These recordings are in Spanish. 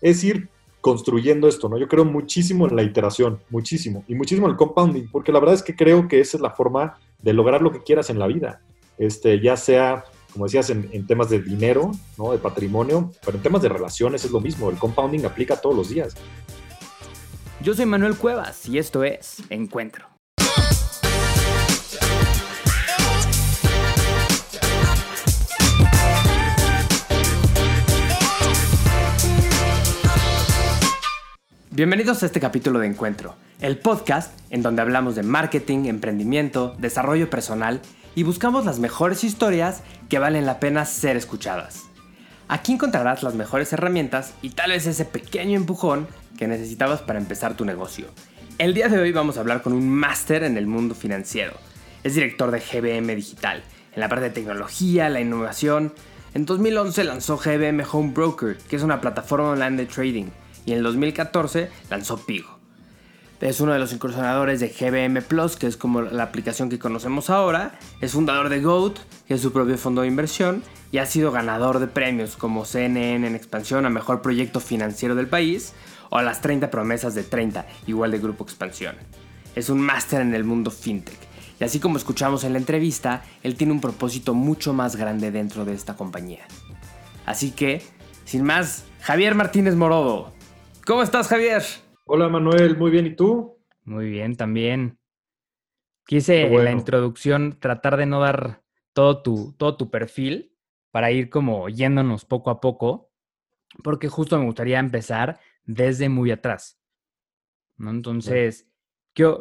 es ir construyendo esto, ¿no? Yo creo muchísimo en la iteración, muchísimo, y muchísimo en el compounding, porque la verdad es que creo que esa es la forma de lograr lo que quieras en la vida, este, ya sea, como decías, en, en temas de dinero, ¿no? De patrimonio, pero en temas de relaciones es lo mismo, el compounding aplica todos los días. Yo soy Manuel Cuevas y esto es Encuentro. Bienvenidos a este capítulo de Encuentro, el podcast en donde hablamos de marketing, emprendimiento, desarrollo personal y buscamos las mejores historias que valen la pena ser escuchadas. Aquí encontrarás las mejores herramientas y tal vez ese pequeño empujón que necesitabas para empezar tu negocio. El día de hoy vamos a hablar con un máster en el mundo financiero. Es director de GBM Digital, en la parte de tecnología, la innovación. En 2011 lanzó GBM Home Broker, que es una plataforma online de trading y en el 2014 lanzó Pigo. Es uno de los incursionadores de GBM Plus, que es como la aplicación que conocemos ahora. Es fundador de GOAT, que es su propio fondo de inversión, y ha sido ganador de premios como CNN en expansión a mejor proyecto financiero del país o a las 30 promesas de 30, igual de Grupo Expansión. Es un máster en el mundo fintech. Y así como escuchamos en la entrevista, él tiene un propósito mucho más grande dentro de esta compañía. Así que, sin más, Javier Martínez Morodo, ¿Cómo estás, Javier? Hola, Manuel. Muy bien. ¿Y tú? Muy bien, también. Quise en la introducción tratar de no dar todo tu, todo tu perfil para ir como yéndonos poco a poco, porque justo me gustaría empezar desde muy atrás. ¿no? Entonces,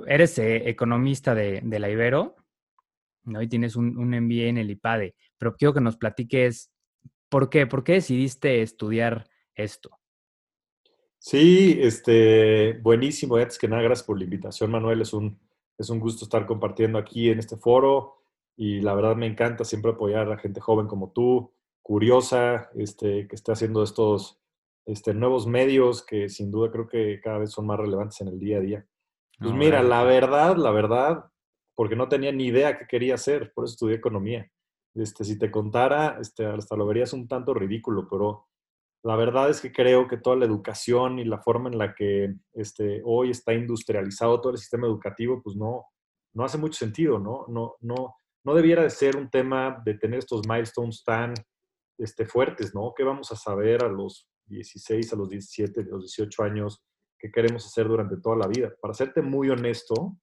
eres eh, economista de, la Ibero, ¿no? Y tienes un, un MBA en el IPADE, pero quiero que nos platiques por qué, por qué decidiste estudiar esto. Sí, este, buenísimo. Antes que nada, gracias por la invitación, Manuel. Es un, es un gusto estar compartiendo aquí en este foro y la verdad me encanta siempre apoyar a gente joven como tú, curiosa, este, que esté haciendo estos este, nuevos medios que sin duda creo que cada vez son más relevantes en el día a día. Pues mira, la verdad, la verdad, porque no tenía ni idea qué quería hacer, por eso estudié economía. Este, si te contara, este, hasta lo verías un tanto ridículo, pero la verdad es que creo que toda la educación y la forma en la que este, hoy está industrializado todo el sistema educativo, pues no, no hace mucho sentido, ¿no? No, no, no debiera de ser un tema de tener estos milestones tan este, fuertes, ¿no? ¿Qué vamos a saber a los 16, a los 17, a los 18 años? ¿Qué queremos hacer durante toda la vida? Para serte muy honesto,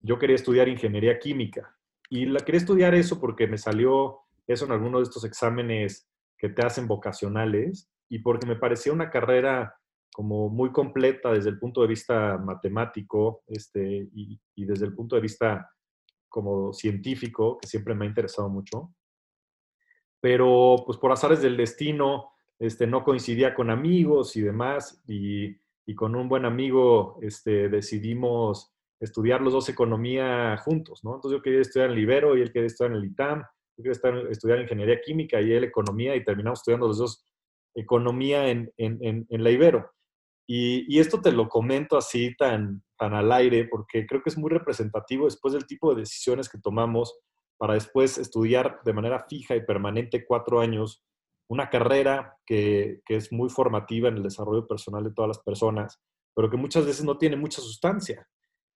yo quería estudiar ingeniería química y la quería estudiar eso porque me salió eso en alguno de estos exámenes que te hacen vocacionales y porque me parecía una carrera como muy completa desde el punto de vista matemático este, y, desde el punto de vista como científico, que siempre me ha interesado mucho. Pero pues por azares del destino, este, no coincidía con amigos y demás, y, y con un buen amigo este, decidimos estudiar los dos economía juntos, ¿no? Entonces yo quería estudiar en el Ibero y él quería estudiar en el ITAM, yo quería estudiar ingeniería química y él economía y terminamos estudiando los dos economía en, la Ibero. Y, esto te lo comento así tan, tan al aire porque creo que es muy representativo después del tipo de decisiones que tomamos para después estudiar de manera fija y permanente cuatro años una carrera que, es muy formativa en el desarrollo personal de todas las personas, pero que muchas veces no tiene mucha sustancia.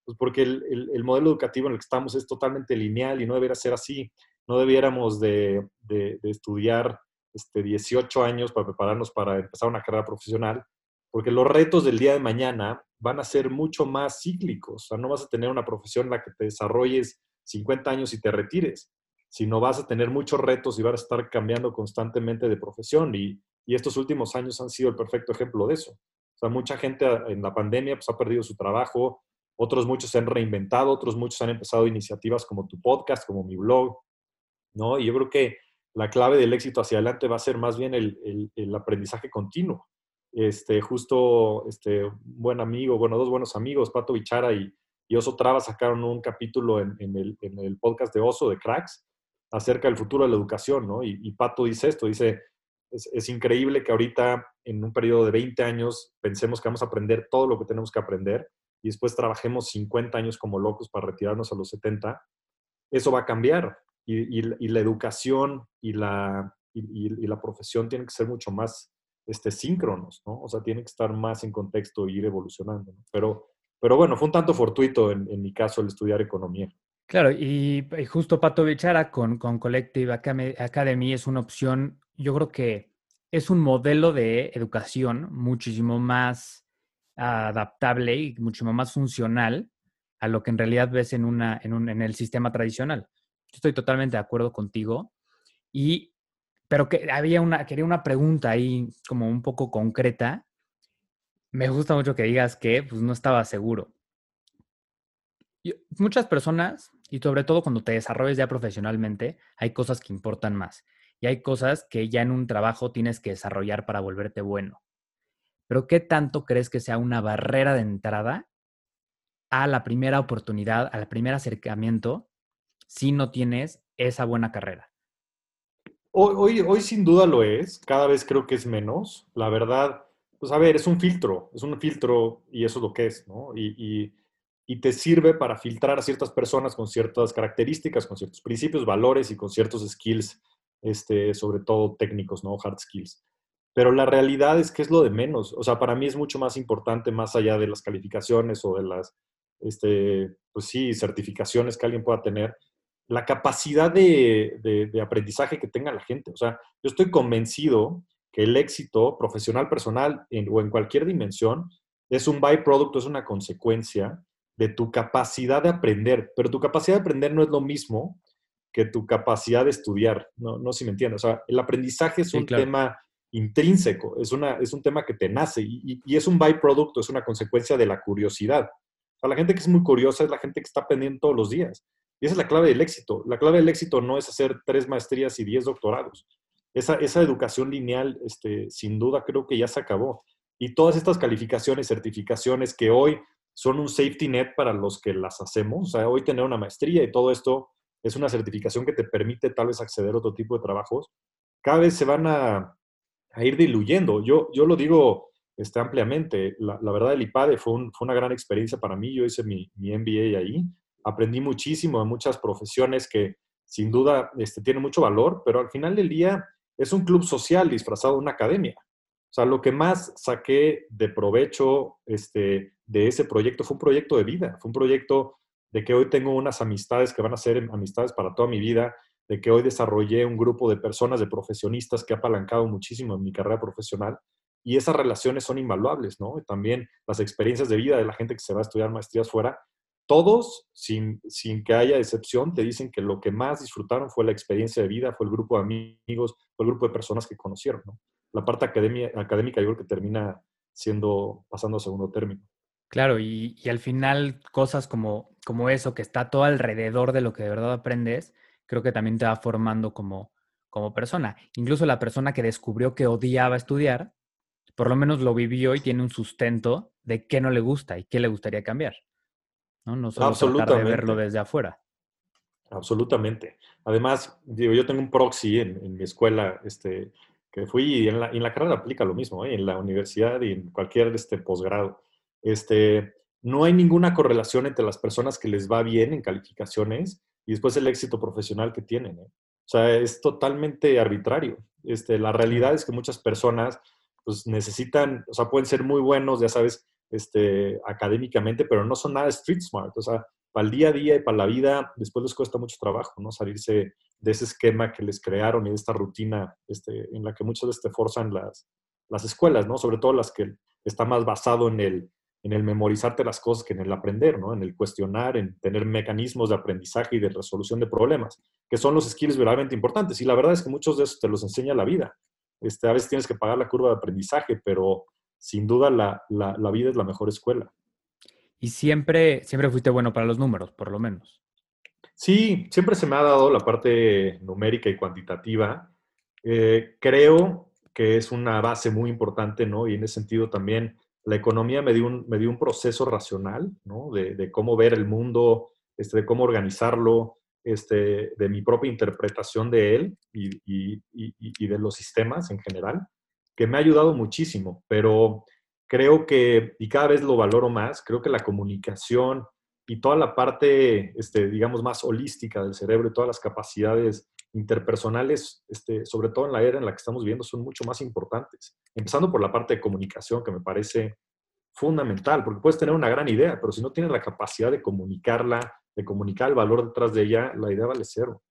Pues porque el, modelo educativo en el que estamos es totalmente lineal y no debería ser así. No debiéramos de, de estudiar este, 18 años para prepararnos para empezar una carrera profesional, porque los retos del día de mañana van a ser mucho más cíclicos. O sea, no vas a tener una profesión en la que te desarrolles 50 años y te retires, sino vas a tener muchos retos y vas a estar cambiando constantemente de profesión. Y, y estos últimos años han sido el perfecto ejemplo de eso. O sea, mucha gente en la pandemia pues, ha perdido su trabajo, otros muchos se han reinventado, otros muchos han empezado iniciativas como tu podcast, como mi blog, ¿no? Y yo creo que la clave del éxito hacia adelante va a ser más bien el, aprendizaje continuo. Este, justo este, un buen amigo, bueno, dos buenos amigos, Pato Bichara y, Oso Traba, sacaron un capítulo en, el, podcast de Oso de Cracks acerca del futuro de la educación, ¿no? Y, Pato dice esto, dice, es, es, increíble que ahorita en un periodo de 20 años pensemos que vamos a aprender todo lo que tenemos que aprender y después trabajemos 50 años como locos para retirarnos a los 70. Eso va a cambiar y, la educación y la, y, la profesión tienen que ser mucho más este, síncronos, ¿no? O sea, tiene que estar más en contexto e ir evolucionando. Pero, pero bueno, fue un tanto fortuito en, mi caso el estudiar economía. Claro, y, justo Pato Bichara con, con Collective Academy es una opción, yo creo que es un modelo de educación muchísimo más adaptable y muchísimo más funcional a lo que en realidad ves en, una, en, un, en el sistema tradicional. Estoy totalmente de acuerdo contigo. Y, pero que había una, quería una pregunta ahí como un poco concreta. Me gusta mucho que digas que pues, no estaba seguro. muchas personas, y sobre todo cuando te desarrolles ya profesionalmente, hay cosas que importan más. Y hay cosas que ya en un trabajo tienes que desarrollar para volverte bueno. Pero ¿qué tanto crees que sea una barrera de entrada a la primera oportunidad, al primer acercamiento, si no tienes esa buena carrera? Hoy, hoy, sin duda lo es, cada vez creo que es menos. La verdad, pues a ver, es un filtro, es un filtro y eso es lo que es, ¿no? Y, y, te sirve para filtrar a ciertas personas con ciertas características, con ciertos principios, valores y con ciertos skills, este, sobre todo técnicos, ¿no? Hard skills. Pero la realidad es que es lo de menos. O sea, para mí es mucho más importante, más allá de las calificaciones o de las, este, pues sí, certificaciones que alguien pueda tener, la capacidad de, aprendizaje que tenga la gente. O sea, yo estoy convencido que el éxito profesional, personal o en cualquier dimensión es un byproduct, es una consecuencia de tu capacidad de aprender. Pero tu capacidad de aprender no es lo mismo que tu capacidad de estudiar. No, no si me entiendes. O sea, el aprendizaje es un tema intrínseco, es, una, es un tema que te nace y, y, es un byproducto, es una consecuencia de la curiosidad. O sea, la gente que es muy curiosa es la gente que está pendiente todos los días. Y esa es la clave del éxito. La clave del éxito no es hacer tres maestrías y diez doctorados. Esa, esa educación lineal, este, sin duda, creo que ya se acabó. Y todas estas calificaciones, certificaciones que hoy son un safety net para los que las hacemos, o sea, hoy tener una maestría y todo esto es una certificación que te permite tal vez acceder a otro tipo de trabajos, cada vez se van a, a ir diluyendo. Yo, yo lo digo este, ampliamente. La, verdad, el IPADE fue, fue, una gran experiencia para mí. Yo hice mi, mi MBA ahí aprendí muchísimo de muchas profesiones que sin duda este, tienen mucho valor, pero al final del día es un club social disfrazado de una academia. O sea, lo que más saqué de provecho este, de ese proyecto fue un proyecto de vida, fue un proyecto de que hoy tengo unas amistades que van a ser amistades para toda mi vida, de que hoy desarrollé un grupo de personas, de profesionistas que ha apalancado muchísimo en mi carrera profesional y esas relaciones son invaluables, ¿no? también las experiencias de vida de la gente que se va a estudiar maestrías fuera todos, sin, sin, que haya excepción, te dicen que lo que más disfrutaron fue la experiencia de vida, fue el grupo de amigos, fue el grupo de personas que conocieron. ¿no? La parte académica yo creo que termina siendo, pasando a segundo término. Claro, y, y, al final cosas como, como eso, que está todo alrededor de lo que de verdad aprendes, creo que también te va formando como, como persona. Incluso la persona que descubrió que odiaba estudiar, por lo menos lo vivió y tiene un sustento de qué no le gusta y qué le gustaría cambiar. ¿No? No solo tratar de verlo desde afuera. Absolutamente. Además, digo, yo tengo un proxy en, mi escuela, este, que fui y en la, en la carrera aplica lo mismo, ¿eh? en la universidad y en cualquier este, posgrado. Este, no hay ninguna correlación entre las personas que les va bien en calificaciones y después el éxito profesional que tienen. ¿eh? O sea, es totalmente arbitrario. Este, la realidad es que muchas personas pues, necesitan, o sea, pueden ser muy buenos, ya sabes, este, académicamente, pero no son nada street smart. O sea, para el día a día y para la vida, después les cuesta mucho trabajo, ¿no? Salirse de ese esquema que les crearon y de esta rutina este, en la que muchas veces te forzan las, las escuelas, ¿no? Sobre todo las que está más basado en el, en el memorizarte las cosas que en el aprender, ¿no? En el cuestionar, en tener mecanismos de aprendizaje y de resolución de problemas, que son los skills verdaderamente importantes. Y la verdad es que muchos de esos te los enseña la vida. Este, a veces tienes que pagar la curva de aprendizaje, pero sin duda la, vida es la mejor escuela. Y siempre, siempre fuiste bueno para los números, por lo menos. Sí, siempre se me ha dado la parte numérica y cuantitativa. Eh, creo que es una base muy importante, ¿no? Y en ese sentido también la economía me dio un, me dio un proceso racional, ¿no? De, cómo ver el mundo, este, de cómo organizarlo, este, de mi propia interpretación de él y, y de los sistemas en general que me ha ayudado muchísimo, pero creo que, y cada vez lo valoro más, creo que la comunicación y toda la parte, este, digamos, más holística del cerebro y todas las capacidades interpersonales, este, sobre todo en la era en la que estamos viviendo, son mucho más importantes. Empezando por la parte de comunicación, que me parece fundamental, porque puedes tener una gran idea, pero si no tienes la capacidad de comunicarla, de comunicar el valor detrás de ella, la idea vale cero.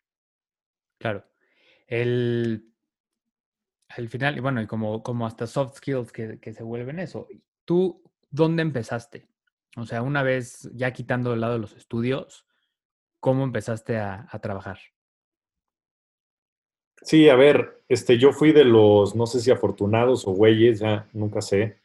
Claro. El, al final, y bueno, y como, como hasta soft skills que, que se vuelven eso. ¿Tú dónde empezaste? O sea, una vez ya quitando de lado los estudios, ¿cómo empezaste a, a trabajar? Sí, a ver, este, yo fui de los, no sé si afortunados o güeyes, ya nunca sé,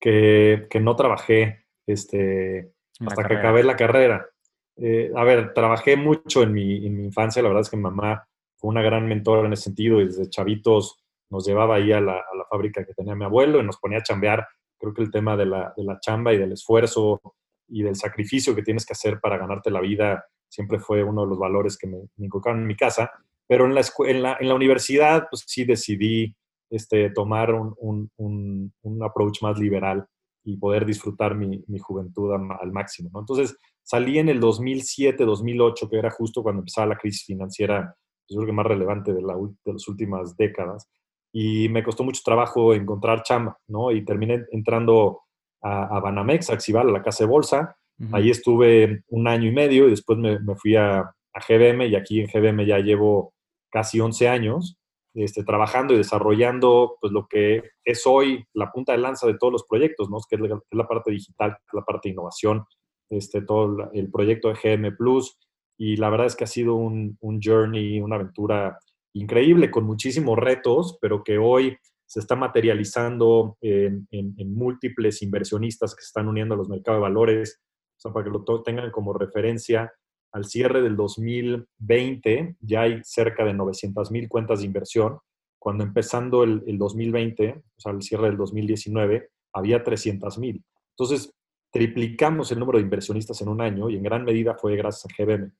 que, que no trabajé este, hasta que acabé la carrera. Eh, a ver, trabajé mucho en mi, en mi, infancia, la verdad es que mi mamá fue una gran mentora en ese sentido y desde chavitos nos llevaba ahí a la, a la, fábrica que tenía mi abuelo y nos ponía a chambear. Creo que el tema de la, de la chamba y del esfuerzo y del sacrificio que tienes que hacer para ganarte la vida siempre fue uno de los valores que me, me inculcaron en mi casa. Pero en la, en la, en la universidad, pues sí decidí este, tomar un, un, un, un, approach más liberal y poder disfrutar mi, mi juventud al máximo. ¿no? Entonces, salí en el 2007, 2008, que era justo cuando empezaba la crisis financiera, yo creo que más relevante de, la, de las últimas décadas. Y me costó mucho trabajo encontrar chamba, ¿no? Y terminé entrando a, a Banamex, a Axival, a la casa de bolsa. Uh -huh. Ahí estuve un año y medio y después me, me fui a, a GBM y aquí en GBM ya llevo casi 11 años este, trabajando y desarrollando pues, lo que es hoy la punta de lanza de todos los proyectos, ¿no? que es la, es la parte digital, es la parte de innovación, este, todo el proyecto de GM Plus. Y la verdad es que ha sido un, un journey, una aventura increíble con muchísimos retos, pero que hoy se está materializando en, en, en, múltiples inversionistas que se están uniendo a los mercados de valores, o sea, para que lo tengan como referencia al cierre del 2020 ya hay cerca de 900 mil cuentas de inversión, cuando empezando el, el, 2020, o sea, el cierre del 2019, había 300 mil. Entonces, triplicamos el número de inversionistas en un año y en gran medida fue gracias a GBM.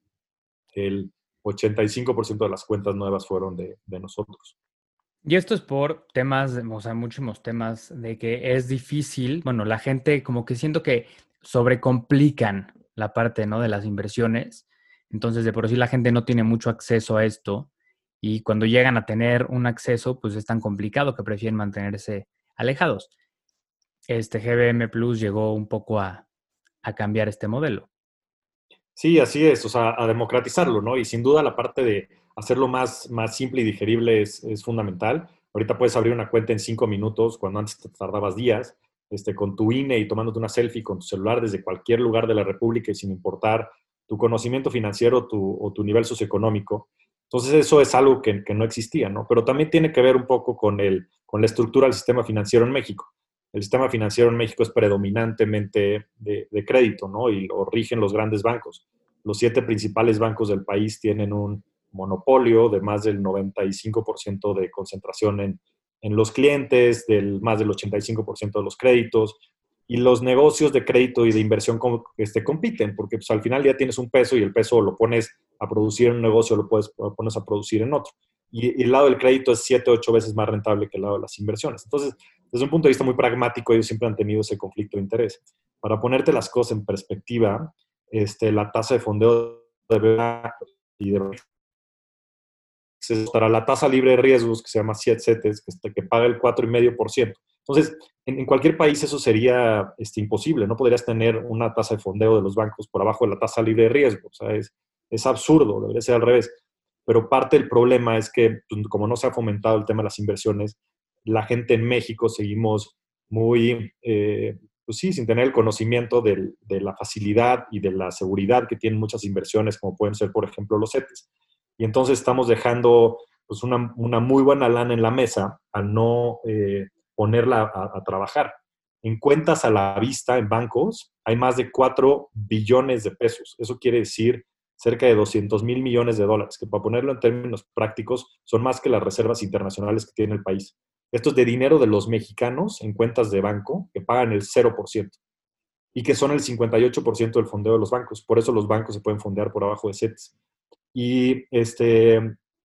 El 85% de las cuentas nuevas fueron de, nosotros. Y esto es por temas, o sea, muchísimos temas de que es difícil, bueno, la gente como que siento que sobrecomplican la parte ¿no? de las inversiones. Entonces, de por sí la gente no tiene mucho acceso a esto y cuando llegan a tener un acceso, pues es tan complicado que prefieren mantenerse alejados. Este GBM Plus llegó un poco a cambiar este modelo. Sí, así es, o sea, a democratizarlo, ¿no? Y sin duda la parte de hacerlo más, más simple y digerible es, fundamental. Ahorita puedes abrir una cuenta en cinco minutos, cuando antes te tardabas días este, con tu INE y tomándote una selfie con tu celular desde cualquier lugar de la República y sin importar tu conocimiento financiero tu, o tu nivel socioeconómico. Entonces eso es algo que, que, no existía, ¿no? Pero también tiene que ver un poco con, el, con la estructura del sistema financiero en México. El sistema financiero en México es predominantemente de, crédito, ¿no? Y lo rigen los grandes bancos. Los siete principales bancos del país tienen un monopolio de más del 95% de concentración en, en los clientes, del más del 85% de los créditos, y los negocios de crédito y de inversión este, compiten, porque pues, al final ya tienes un peso y el peso lo pones a producir en un negocio, lo puedes lo pones a producir en otro. Y, y el lado del crédito es 7, 8 veces más rentable que el lado de las inversiones. Entonces, desde un punto de vista muy pragmático, ellos siempre han tenido ese conflicto de interés. Para ponerte las cosas en perspectiva, este, la tasa de fondeo de y de estará la tasa libre de riesgos, que se llama CETES, que, que paga el 4,5%. Entonces, en, en, cualquier país eso sería este, imposible. No podrías tener una tasa de fondeo de los bancos por abajo de la tasa libre de riesgo. O sea, es, es absurdo, debería ser al revés. Pero parte del problema es que, pues, como no se ha fomentado el tema de las inversiones, la gente en México seguimos muy, eh, pues sí, sin tener el conocimiento de la facilidad y de la seguridad que tienen muchas inversiones, como pueden ser, por ejemplo, los CETES y entonces estamos dejando pues, una, una, muy buena lana en la mesa al no eh, ponerla a, a, trabajar. En cuentas a la vista en bancos hay más de 4 billones de pesos. Eso quiere decir cerca de 200 mil millones de dólares, que para ponerlo en términos prácticos son más que las reservas internacionales que tiene el país. Esto es de dinero de los mexicanos en cuentas de banco que pagan el 0% y que son el 58% del fondeo de los bancos. Por eso los bancos se pueden fondear por abajo de CETES. Y, este,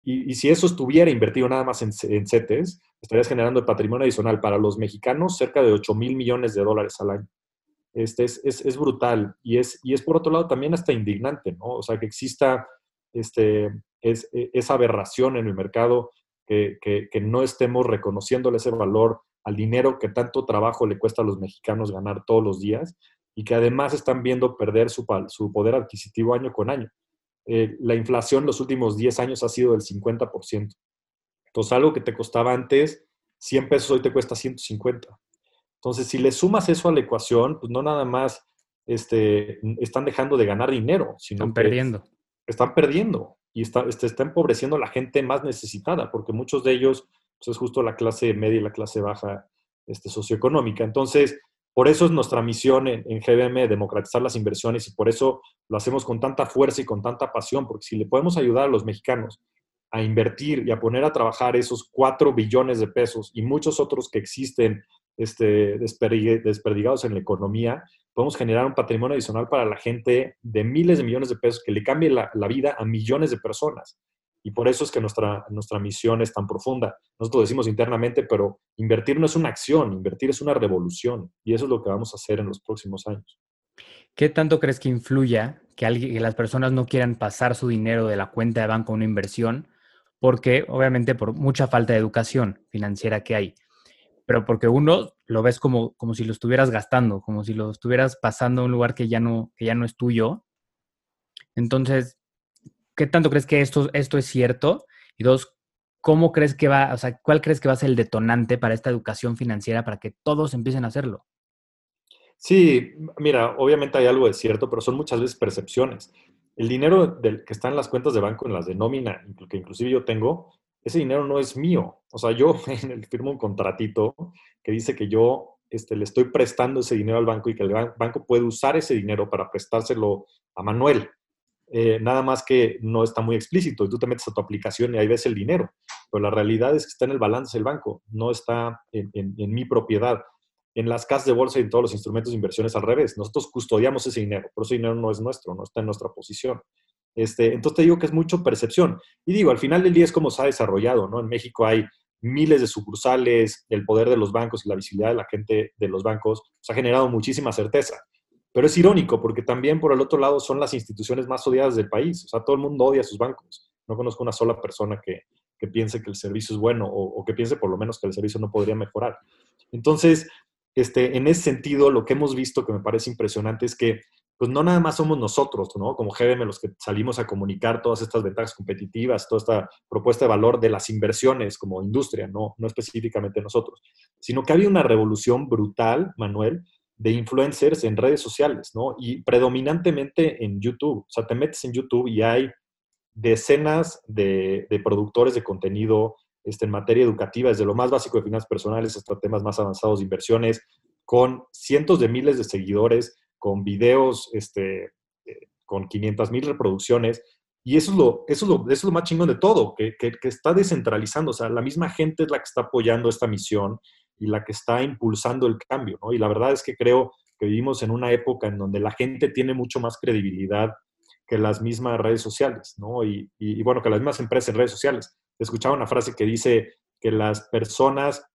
y, y, si eso estuviera invertido nada más en, en CETES, estarías generando el patrimonio adicional para los mexicanos cerca de 8 mil millones de dólares al año. Este es, es, es, brutal y es, y es por otro lado también hasta indignante, ¿no? O sea, que exista este, es, e, esa aberración en el mercado, que, que, no estemos reconociéndole ese valor al dinero que tanto trabajo le cuesta a los mexicanos ganar todos los días y que además están viendo perder su, su poder adquisitivo año con año. Eh, la inflación en los últimos 10 años ha sido del 50%. Entonces, algo que te costaba antes 100 pesos, hoy te cuesta 150. Entonces, si le sumas eso a la ecuación, pues no nada más este, están dejando de ganar dinero, sino están perdiendo. Están perdiendo y está, este, está empobreciendo a la gente más necesitada, porque muchos de ellos pues, es justo la clase media y la clase baja este, socioeconómica. Entonces, por eso es nuestra misión en, en, GBM democratizar las inversiones y por eso lo hacemos con tanta fuerza y con tanta pasión, porque si le podemos ayudar a los mexicanos a invertir y a poner a trabajar esos cuatro billones de pesos y muchos otros que existen este, desperdigados en la economía, podemos generar un patrimonio adicional para la gente de miles de millones de pesos que le cambie la, vida a millones de personas. Y por eso es que nuestra, nuestra misión es tan profunda. Nosotros decimos internamente, pero invertir no es una acción, invertir es una revolución. Y eso es lo que vamos a hacer en los próximos años. ¿Qué tanto crees que influya que, alguien, que las personas no quieran pasar su dinero de la cuenta de banco a una inversión? Porque obviamente por mucha falta de educación financiera que hay pero porque uno lo ves como, como si lo estuvieras gastando, como si lo estuvieras pasando a un lugar que ya no, que ya no es tuyo. Entonces, ¿qué tanto crees que esto, esto es cierto? Y dos, ¿cómo crees que va, o sea, cuál crees que va a ser el detonante para esta educación financiera para que todos empiecen a hacerlo? Sí, mira, obviamente hay algo de cierto, pero son muchas veces percepciones. El dinero del, que está en las cuentas de banco, en las de nómina, que inclusive yo tengo, ese dinero no es mío. O sea, yo firmo un contratito que dice que yo este, le estoy prestando ese dinero al banco y que el banco puede usar ese dinero para prestárselo a Manuel. Eh, nada más que no está muy explícito y tú te metes a tu aplicación y ahí ves el dinero. Pero la realidad es que está en el balance del banco, no está en, en mi propiedad. En las casas de bolsa y en todos los instrumentos de inversiones al revés. Nosotros custodiamos ese dinero, pero ese dinero no es nuestro, no está en nuestra posición. Este, entonces te digo que es mucho percepción. Y digo, al final del día es como se ha desarrollado, ¿no? En México hay miles de sucursales, el poder de los bancos y la visibilidad de la gente de los bancos pues, ha generado muchísima certeza. Pero es irónico porque también por el otro lado son las instituciones más odiadas del país. O sea, todo el mundo odia a sus bancos. No conozco una sola persona que, piense que el servicio es bueno o, o, que piense por lo menos que el servicio no podría mejorar. Entonces, este, en ese sentido, lo que hemos visto que me parece impresionante es que pues no nada más somos nosotros, ¿no? Como GBM los que salimos a comunicar todas estas ventajas competitivas, toda esta propuesta de valor de las inversiones como industria, no, no específicamente nosotros, sino que había una revolución brutal, Manuel, de influencers en redes sociales, ¿no? Y predominantemente en YouTube. O sea, te metes en YouTube y hay decenas de, productores de contenido este, en materia educativa, desde lo más básico de finanzas personales hasta temas más avanzados de inversiones, con cientos de miles de seguidores con videos este, eh, con 500 mil reproducciones. Y eso es, lo, eso, es lo, eso es lo más chingón de todo, que, que, está descentralizando. O sea, la misma gente es la que está apoyando esta misión y la que está impulsando el cambio, ¿no? Y la verdad es que creo que vivimos en una época en donde la gente tiene mucho más credibilidad que las mismas redes sociales, ¿no? Y, y, y bueno, que las mismas empresas en redes sociales. Escuchaba una frase que dice que las personas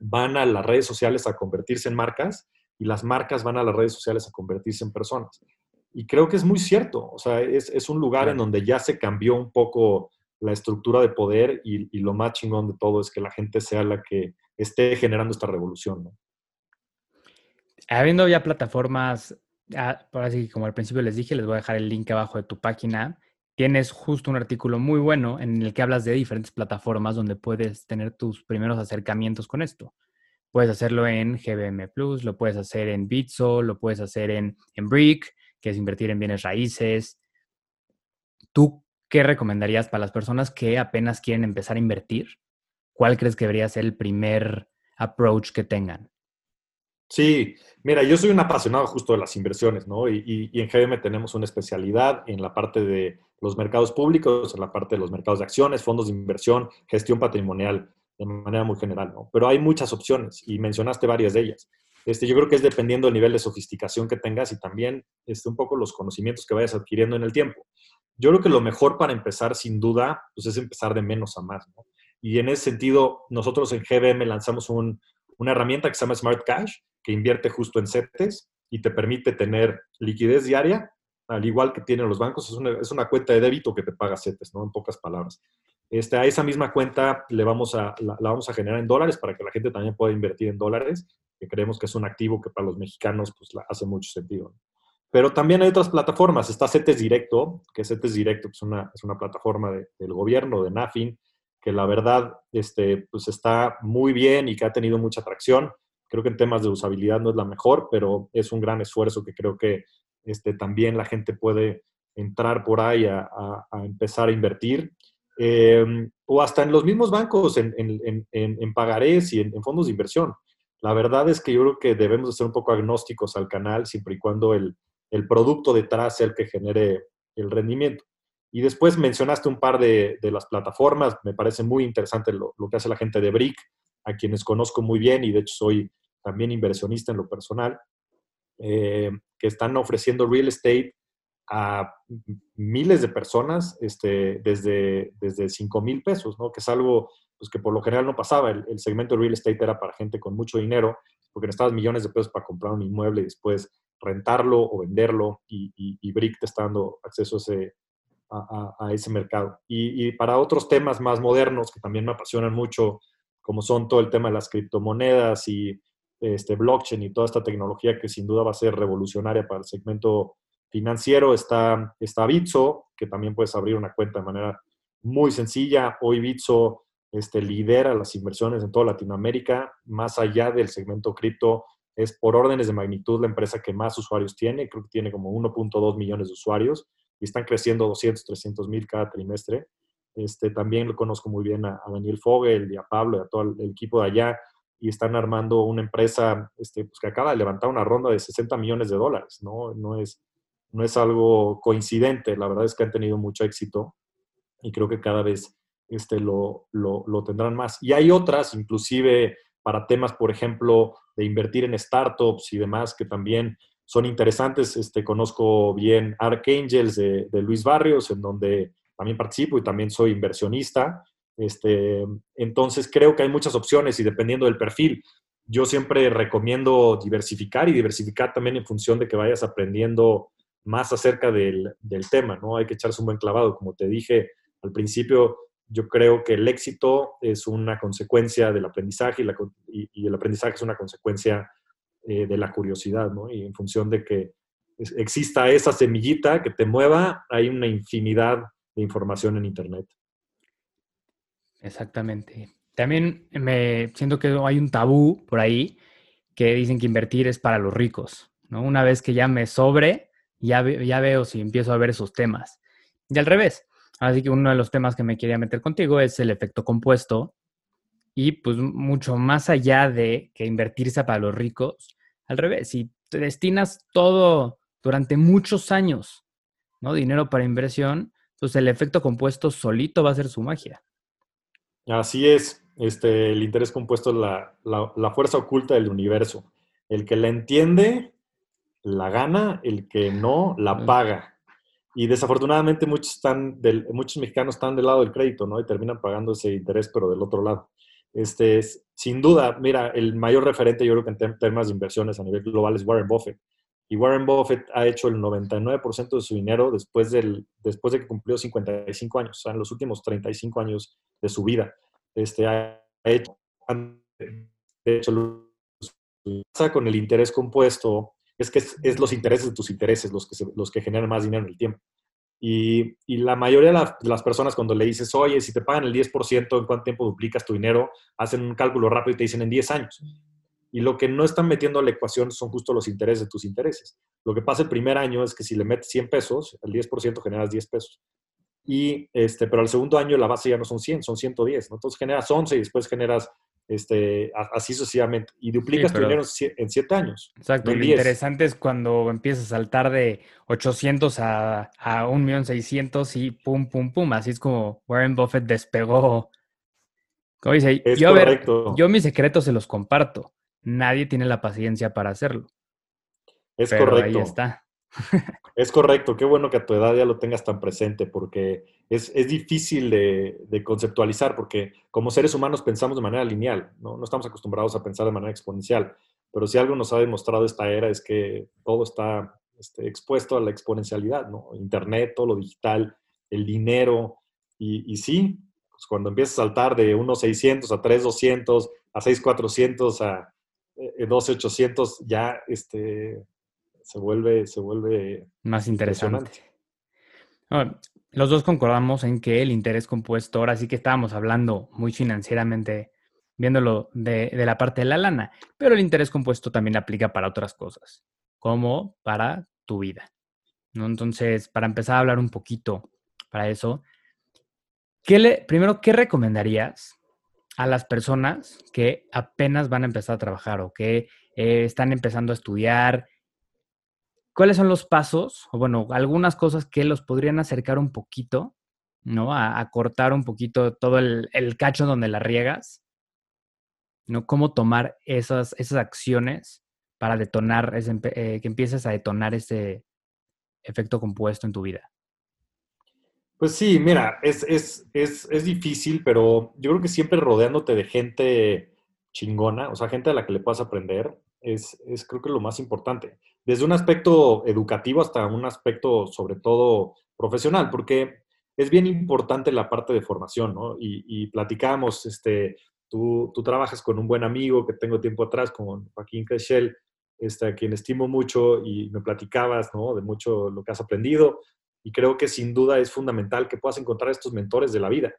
van a las redes sociales a convertirse en marcas y las marcas van a las redes sociales a convertirse en personas. Y creo que es muy cierto, o sea, es, es un lugar en donde ya se cambió un poco la estructura de poder y, y, lo más chingón de todo es que la gente sea la que esté generando esta revolución. ¿no? Habiendo ya plataformas, ah, por así como al principio les dije, les voy a dejar el link abajo de tu página. Tienes justo un artículo muy bueno en el que hablas de diferentes plataformas donde puedes tener tus primeros acercamientos con esto. Puedes hacerlo en GBM Plus, lo puedes hacer en Bitso, lo puedes hacer en, en Brick, que es invertir en bienes raíces. ¿Tú qué recomendarías para las personas que apenas quieren empezar a invertir? ¿Cuál crees que debería ser el primer approach que tengan? Sí, mira, yo soy un apasionado justo de las inversiones, ¿no? Y, y, en GBM tenemos una especialidad en la parte de los mercados públicos, en la parte de los mercados de acciones, fondos de inversión, gestión patrimonial de manera muy general. Pero hay muchas opciones y mencionaste varias de ellas. Este, yo creo que es dependiendo del nivel de sofisticación que tengas y también este, un poco los conocimientos que vayas adquiriendo en el tiempo. Yo creo que lo mejor para empezar, sin duda, pues es empezar de menos a más. Y en ese sentido, nosotros en GBM lanzamos una herramienta que se llama Smart Cash, que invierte justo en CETES y te permite tener liquidez diaria al igual que tienen los bancos, es una, cuenta de débito que te paga CETES, ¿no? En pocas palabras. Este, a esa misma cuenta le vamos a, la, vamos a generar en dólares para que la gente también pueda invertir en dólares, que creemos que es un activo que para los mexicanos pues, hace mucho sentido. Pero también hay otras plataformas. Está CETES Directo, que CETES Directo es, una, es una plataforma del gobierno, de NAFIN, que la verdad este, pues está muy bien y que ha tenido mucha atracción. Creo que en temas de usabilidad no es la mejor, pero es un gran esfuerzo que creo que este, también la gente puede entrar por ahí a, empezar a invertir. Em, o hasta en los mismos bancos, en, en, pagarés y en, fondos de inversión. La verdad es que yo creo que debemos de ser un poco agnósticos al canal, siempre y cuando el, producto detrás sea el que genere el rendimiento. Y después mencionaste un par de, las plataformas, me parece muy interesante lo, que hace la gente de Brick, a quienes conozco muy bien y de hecho soy también inversionista en lo personal, eh, que están ofreciendo real estate a miles de personas este, desde, desde 5 mil pesos, ¿no? que es algo pues, que por lo general no pasaba. El, segmento de real estate era para gente con mucho dinero, porque necesitabas millones de pesos para comprar un inmueble y después rentarlo o venderlo, y, y, Brick te está dando acceso a ese, a, ese mercado. Y, para otros temas más modernos que también me apasionan mucho, como son todo el tema de las criptomonedas y este, blockchain y toda esta tecnología que sin duda va a ser revolucionaria para el segmento financiero, está, está Bitso, que también puedes abrir una cuenta de manera muy sencilla. Hoy Bitso este, lidera las inversiones en toda Latinoamérica, más allá del segmento cripto, es por órdenes de magnitud la empresa que más usuarios tiene, creo que tiene como 1.2 millones de usuarios y están creciendo 200, 300 mil cada trimestre. Este, también lo conozco muy bien a, Daniel Fogel y a Pablo y a todo el, equipo de allá y están armando una empresa este, pues, que acaba de levantar una ronda de 60 millones de dólares, ¿no? No es, no es algo coincidente, la verdad es que han tenido mucho éxito y creo que cada vez este, lo, lo, tendrán más. Y hay otras, inclusive para temas, por ejemplo, de invertir en startups y demás, que también son interesantes. Este, conozco bien Archangels de, de Luis Barrios, en donde también participo y también soy inversionista. Este, entonces creo que hay muchas opciones y dependiendo del perfil, yo siempre recomiendo diversificar y diversificar también en función de que vayas aprendiendo más acerca del, del, tema, ¿no? Hay que echarse un buen clavado. Como te dije al principio, yo creo que el éxito es una consecuencia del aprendizaje y, y el aprendizaje es una consecuencia eh, de la curiosidad, ¿no? Y en función de que exista esa semillita que te mueva, hay una infinidad de información en Internet. Exactamente. También me siento que hay un tabú por ahí que dicen que invertir es para los ricos, ¿no? Una vez que ya me sobre, ya, ya veo si empiezo a ver esos temas. Y al revés. Así que uno de los temas que me quería meter contigo es el efecto compuesto. Y pues mucho más allá de que invertirse para los ricos, al revés, si te destinas todo durante muchos años, ¿no? Dinero para inversión, pues el efecto compuesto solito va a ser su magia. Así es, este, el interés compuesto es la, fuerza oculta del universo. El que la entiende, la gana, el que no, la paga. Y desafortunadamente muchos, están del, muchos mexicanos están del lado del crédito, ¿no? Y terminan pagando ese interés, pero del otro lado. Este, sin duda, mira, el mayor referente yo creo que en temas de inversiones a nivel global es Warren Buffett. Y Warren Buffett ha hecho el 99% de su dinero después, del, después de que cumplió 55 años, o sea, en los últimos 35 años de su vida. Este, ha hecho, de hecho con el interés compuesto es que es, los intereses de tus intereses los que, los que generan más dinero en el tiempo. Y, la mayoría de, las personas cuando le dices, oye, si te pagan el 10%, ¿en cuánto tiempo duplicas tu dinero? Hacen un cálculo rápido y te dicen en 10 años. Y lo que no están metiendo a la ecuación son justo los intereses de tus intereses. Lo que pasa el primer año es que si le metes 100 pesos, el 10% generas 10 pesos. Y este, pero al segundo año la base ya no son 100, son 110. Entonces generas 11 y después generas este, así sucesivamente. Y duplicas tu dinero en siete años. Exacto. lo interesante es cuando empiezas a saltar de 800 a, a 1.600.000 y pum, pum, pum. Así es como Warren Buffett despegó. Como dice, yo, yo mis secretos se los comparto. Nadie tiene la paciencia para hacerlo. Es correcto. Ahí está. Es correcto, qué bueno que a tu edad ya lo tengas tan presente, porque es, difícil de, conceptualizar, porque como seres humanos pensamos de manera lineal, ¿no? no estamos acostumbrados a pensar de manera exponencial, pero si algo nos ha demostrado esta era es que todo está este, expuesto a la exponencialidad, ¿no? Internet, todo lo digital, el dinero, y, y sí, pues cuando empiezas a saltar de 1.600 a 3.200, a 6.400, a 12.800, eh, ya este, se vuelve, se vuelve más interesante. los dos concordamos en que el interés compuesto, ahora sí que estábamos hablando muy financieramente, viéndolo de, de la parte de la lana, pero el interés compuesto también aplica para otras cosas, como para tu vida. ¿no? Entonces, para empezar a hablar un poquito para eso, le, primero, ¿qué recomendarías a las personas que apenas van a empezar a trabajar o que eh, están empezando a estudiar? ¿Cuáles son los pasos o bueno, algunas cosas que los podrían acercar un poquito, ¿no? A, cortar un poquito todo el, cacho donde la riegas, ¿no? Cómo tomar esas, esas acciones para detonar, eh, que empieces a detonar ese efecto compuesto en tu vida. Pues sí, mira, es, es, es, es, difícil, pero yo creo que siempre rodeándote de gente chingona, o sea, gente a la que le puedas aprender, es creo que lo más importante. Desde un aspecto educativo hasta un aspecto, sobre todo, profesional, porque es bien importante la parte de formación, ¿no? Y, y platicamos, este, tú, tú, trabajas con un buen amigo que tengo tiempo atrás, con Joaquín Crechel, este, a quien estimo mucho y me platicabas, ¿no? De mucho lo que has aprendido. Y creo que sin duda es fundamental que puedas encontrar estos mentores de la vida,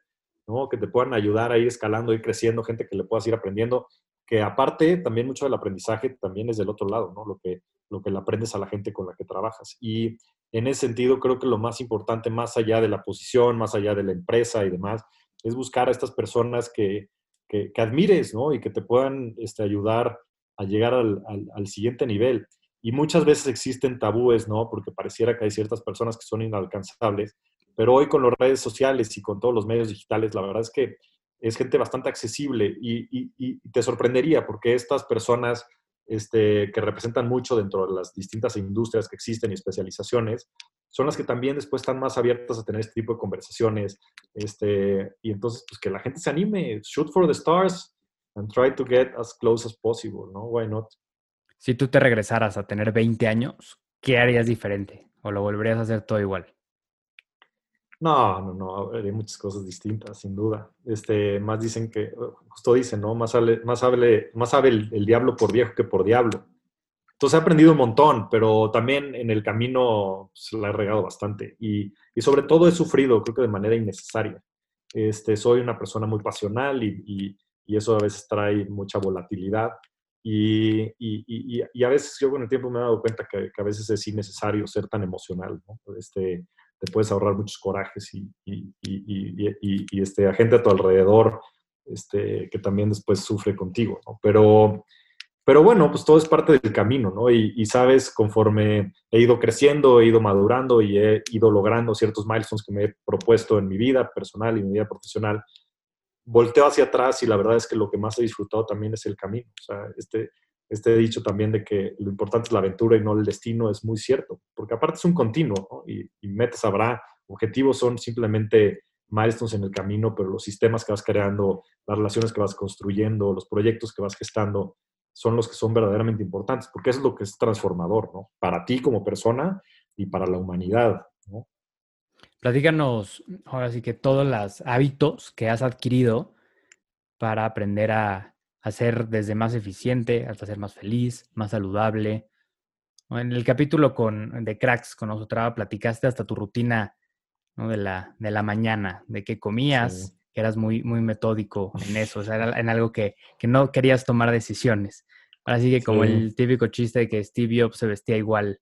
¿no? Que te puedan ayudar a ir escalando, ir creciendo, gente que le puedas ir aprendiendo, que aparte también mucho del aprendizaje también es del otro lado, ¿no? Lo que, lo que le aprendes a la gente con la que trabajas. Y en ese sentido creo que lo más importante, más allá de la posición, más allá de la empresa y demás, es buscar a estas personas que, que, admires, ¿no? Y que te puedan este, ayudar a llegar al, siguiente nivel. Y muchas veces existen tabúes, ¿no? Porque pareciera que hay ciertas personas que son inalcanzables, pero hoy con las redes sociales y con todos los medios digitales, la verdad es que es gente bastante accesible y, te sorprendería porque estas personas este, que representan mucho dentro de las distintas industrias que existen y especializaciones, son las que también después están más abiertas a tener este tipo de conversaciones. Este, y entonces, pues que la gente se anime, shoot for the stars and try to get as close as possible, ¿no? Why not? Si tú te regresaras a tener 20 años, ¿qué harías diferente? ¿O lo volverías a hacer todo igual? No, no, no, haría muchas cosas distintas, sin duda. Este, más dicen que, justo dicen, ¿no? Más, hable, más, hable, más sabe el, diablo por viejo que por diablo. Entonces he aprendido un montón, pero también en el camino se la he regado bastante. Y, y, sobre todo he sufrido, creo que de manera innecesaria. Este, soy una persona muy pasional y, y, y eso a veces trae mucha volatilidad. Y, y, y, a veces yo con el tiempo me he dado cuenta que, a veces es innecesario ser tan emocional, ¿no? Este, te puedes ahorrar muchos corajes y, este, a gente a tu alrededor este, que también después sufre contigo. Pero, pero bueno, pues todo es parte del camino, ¿no? Y, sabes, conforme he ido creciendo, he ido madurando y he ido logrando ciertos milestones que me he propuesto en mi vida personal y mi vida profesional, volteo hacia atrás y la verdad es que lo que más he disfrutado también es el camino. O sea, este, este dicho también de que lo importante es la aventura y no el destino es muy cierto, porque aparte es un continuo y, metas habrá, objetivos son simplemente milestones en el camino, pero los sistemas que vas creando, las relaciones que vas construyendo, los proyectos que vas gestando, son los que son verdaderamente importantes, porque eso es lo que es transformador, ¿no? Para ti como persona y para la humanidad, ¿no? Platícanos ahora sí que todos los hábitos que has adquirido para aprender a, ser desde más eficiente hasta ser más feliz, más saludable. En el capítulo con, de Cracks con nosotros platicaste hasta tu rutina de, la, de la mañana, de qué comías, que eras muy, muy metódico en eso, o sea, era en algo que, no querías tomar decisiones. Así que como el típico chiste de que Steve Jobs se vestía igual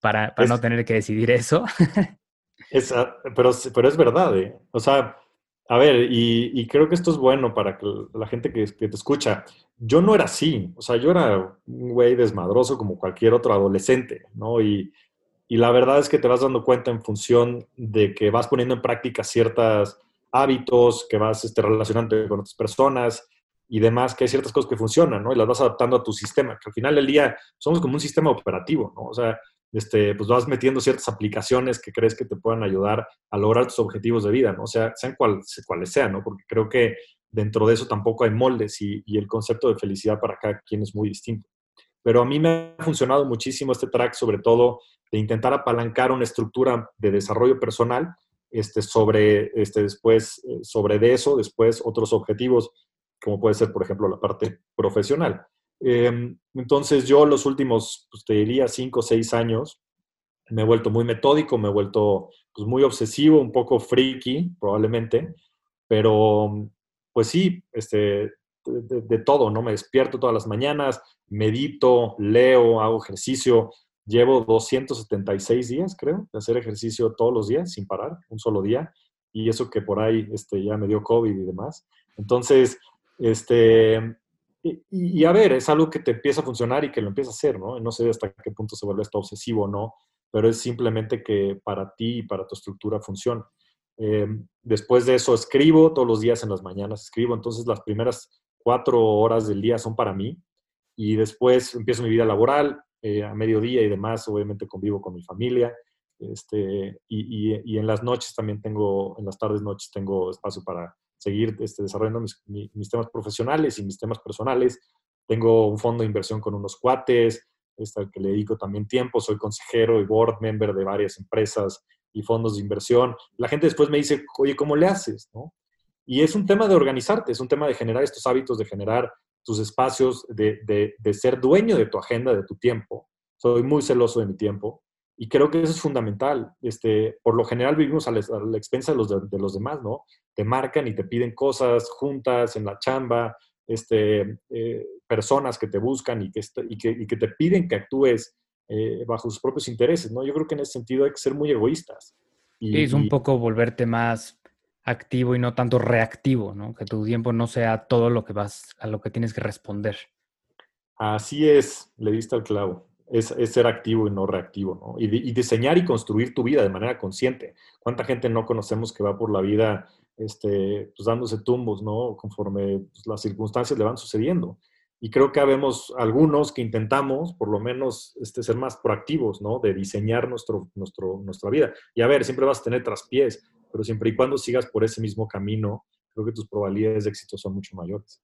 para, para no tener que decidir eso. pero, pero es verdad, ¿eh? O sea, a ver, y, creo que esto es bueno para la gente que, te escucha. Yo no era así, o sea, yo era un güey desmadroso como cualquier otro adolescente, ¿no? Y, la verdad es que te vas dando cuenta en función de que vas poniendo en práctica ciertos hábitos, que vas este, relacionando con otras personas y demás, que hay ciertas cosas que funcionan, ¿no? Y las vas adaptando a tu sistema, que al final del día somos como un sistema operativo, ¿no? O sea, este, pues vas metiendo ciertas aplicaciones que crees que te puedan ayudar a lograr tus objetivos de vida, ¿no? O sea, sean cuales sean, ¿no? Porque creo que dentro de eso tampoco hay moldes y, el concepto de felicidad para cada quien es muy distinto. pero a mí me ha funcionado muchísimo este track, sobre todo de intentar apalancar una estructura de desarrollo personal este, sobre, este, después, eh, sobre eso, después otros objetivos, como puede ser, por ejemplo, la parte profesional. Em, entonces yo los últimos, pues te diría, cinco o seis años, me he vuelto muy metódico, me he vuelto pues, muy obsesivo, un poco freaky probablemente, pero pues sí, este, de, todo, ¿no? Me despierto todas las mañanas, medito, leo, hago ejercicio. Llevo 276 días, creo, de hacer ejercicio todos los días sin parar, un solo día. Y eso que por ahí este, ya me dio COVID y demás. Entonces, este, y, a ver, es algo que te empieza a funcionar y que lo empieza a hacer, ¿no? No sé hasta qué punto se vuelve esto obsesivo o no, pero es simplemente que para ti y para tu estructura funciona. Em, después de eso escribo todos los días en las mañanas, escribo, entonces las primeras cuatro horas del día son para mí y después empiezo mi vida laboral eh, a mediodía y demás, obviamente convivo con mi familia este, y, y, en las noches también tengo, en las tardes, noches tengo espacio para seguir este, desarrollando mis, temas profesionales y mis temas personales. Tengo un fondo de inversión con unos cuates, al que le dedico también tiempo, soy consejero y board member de varias empresas y fondos de inversión. La gente después me dice, oye, ¿cómo le haces? ¿No? Y es un tema de organizarte, es un tema de generar estos hábitos, de generar tus espacios, de, de, ser dueño de tu agenda, de tu tiempo. Soy muy celoso de mi tiempo y creo que eso es fundamental. Este, por lo general vivimos a la, expensa de los, de, los demás, ¿no? Te marcan y te piden cosas juntas, en la chamba, este, eh, personas que te buscan y que, y que, y que te piden que actúes eh, bajo sus propios intereses, ¿no? Yo creo que en ese sentido hay que ser muy egoístas. Y, es un poco volverte más activo y no tanto reactivo, ¿no? Que tu tiempo no sea todo lo que vas, a lo que tienes que responder. Así es, le diste al clavo. Es, ser activo y no reactivo, ¿no? Y, diseñar y construir tu vida de manera consciente. ¿Cuánta gente no conocemos que va por la vida este, pues dándose tumbos, ¿no? Conforme pues, las circunstancias le van sucediendo. Y creo que habemos algunos que intentamos, por lo menos, este, ser más proactivos, ¿no? De diseñar nuestro, nuestro, nuestra vida. Y a ver, siempre vas a tener traspiés, pero siempre y cuando sigas por ese mismo camino, creo que tus probabilidades de éxito son mucho mayores.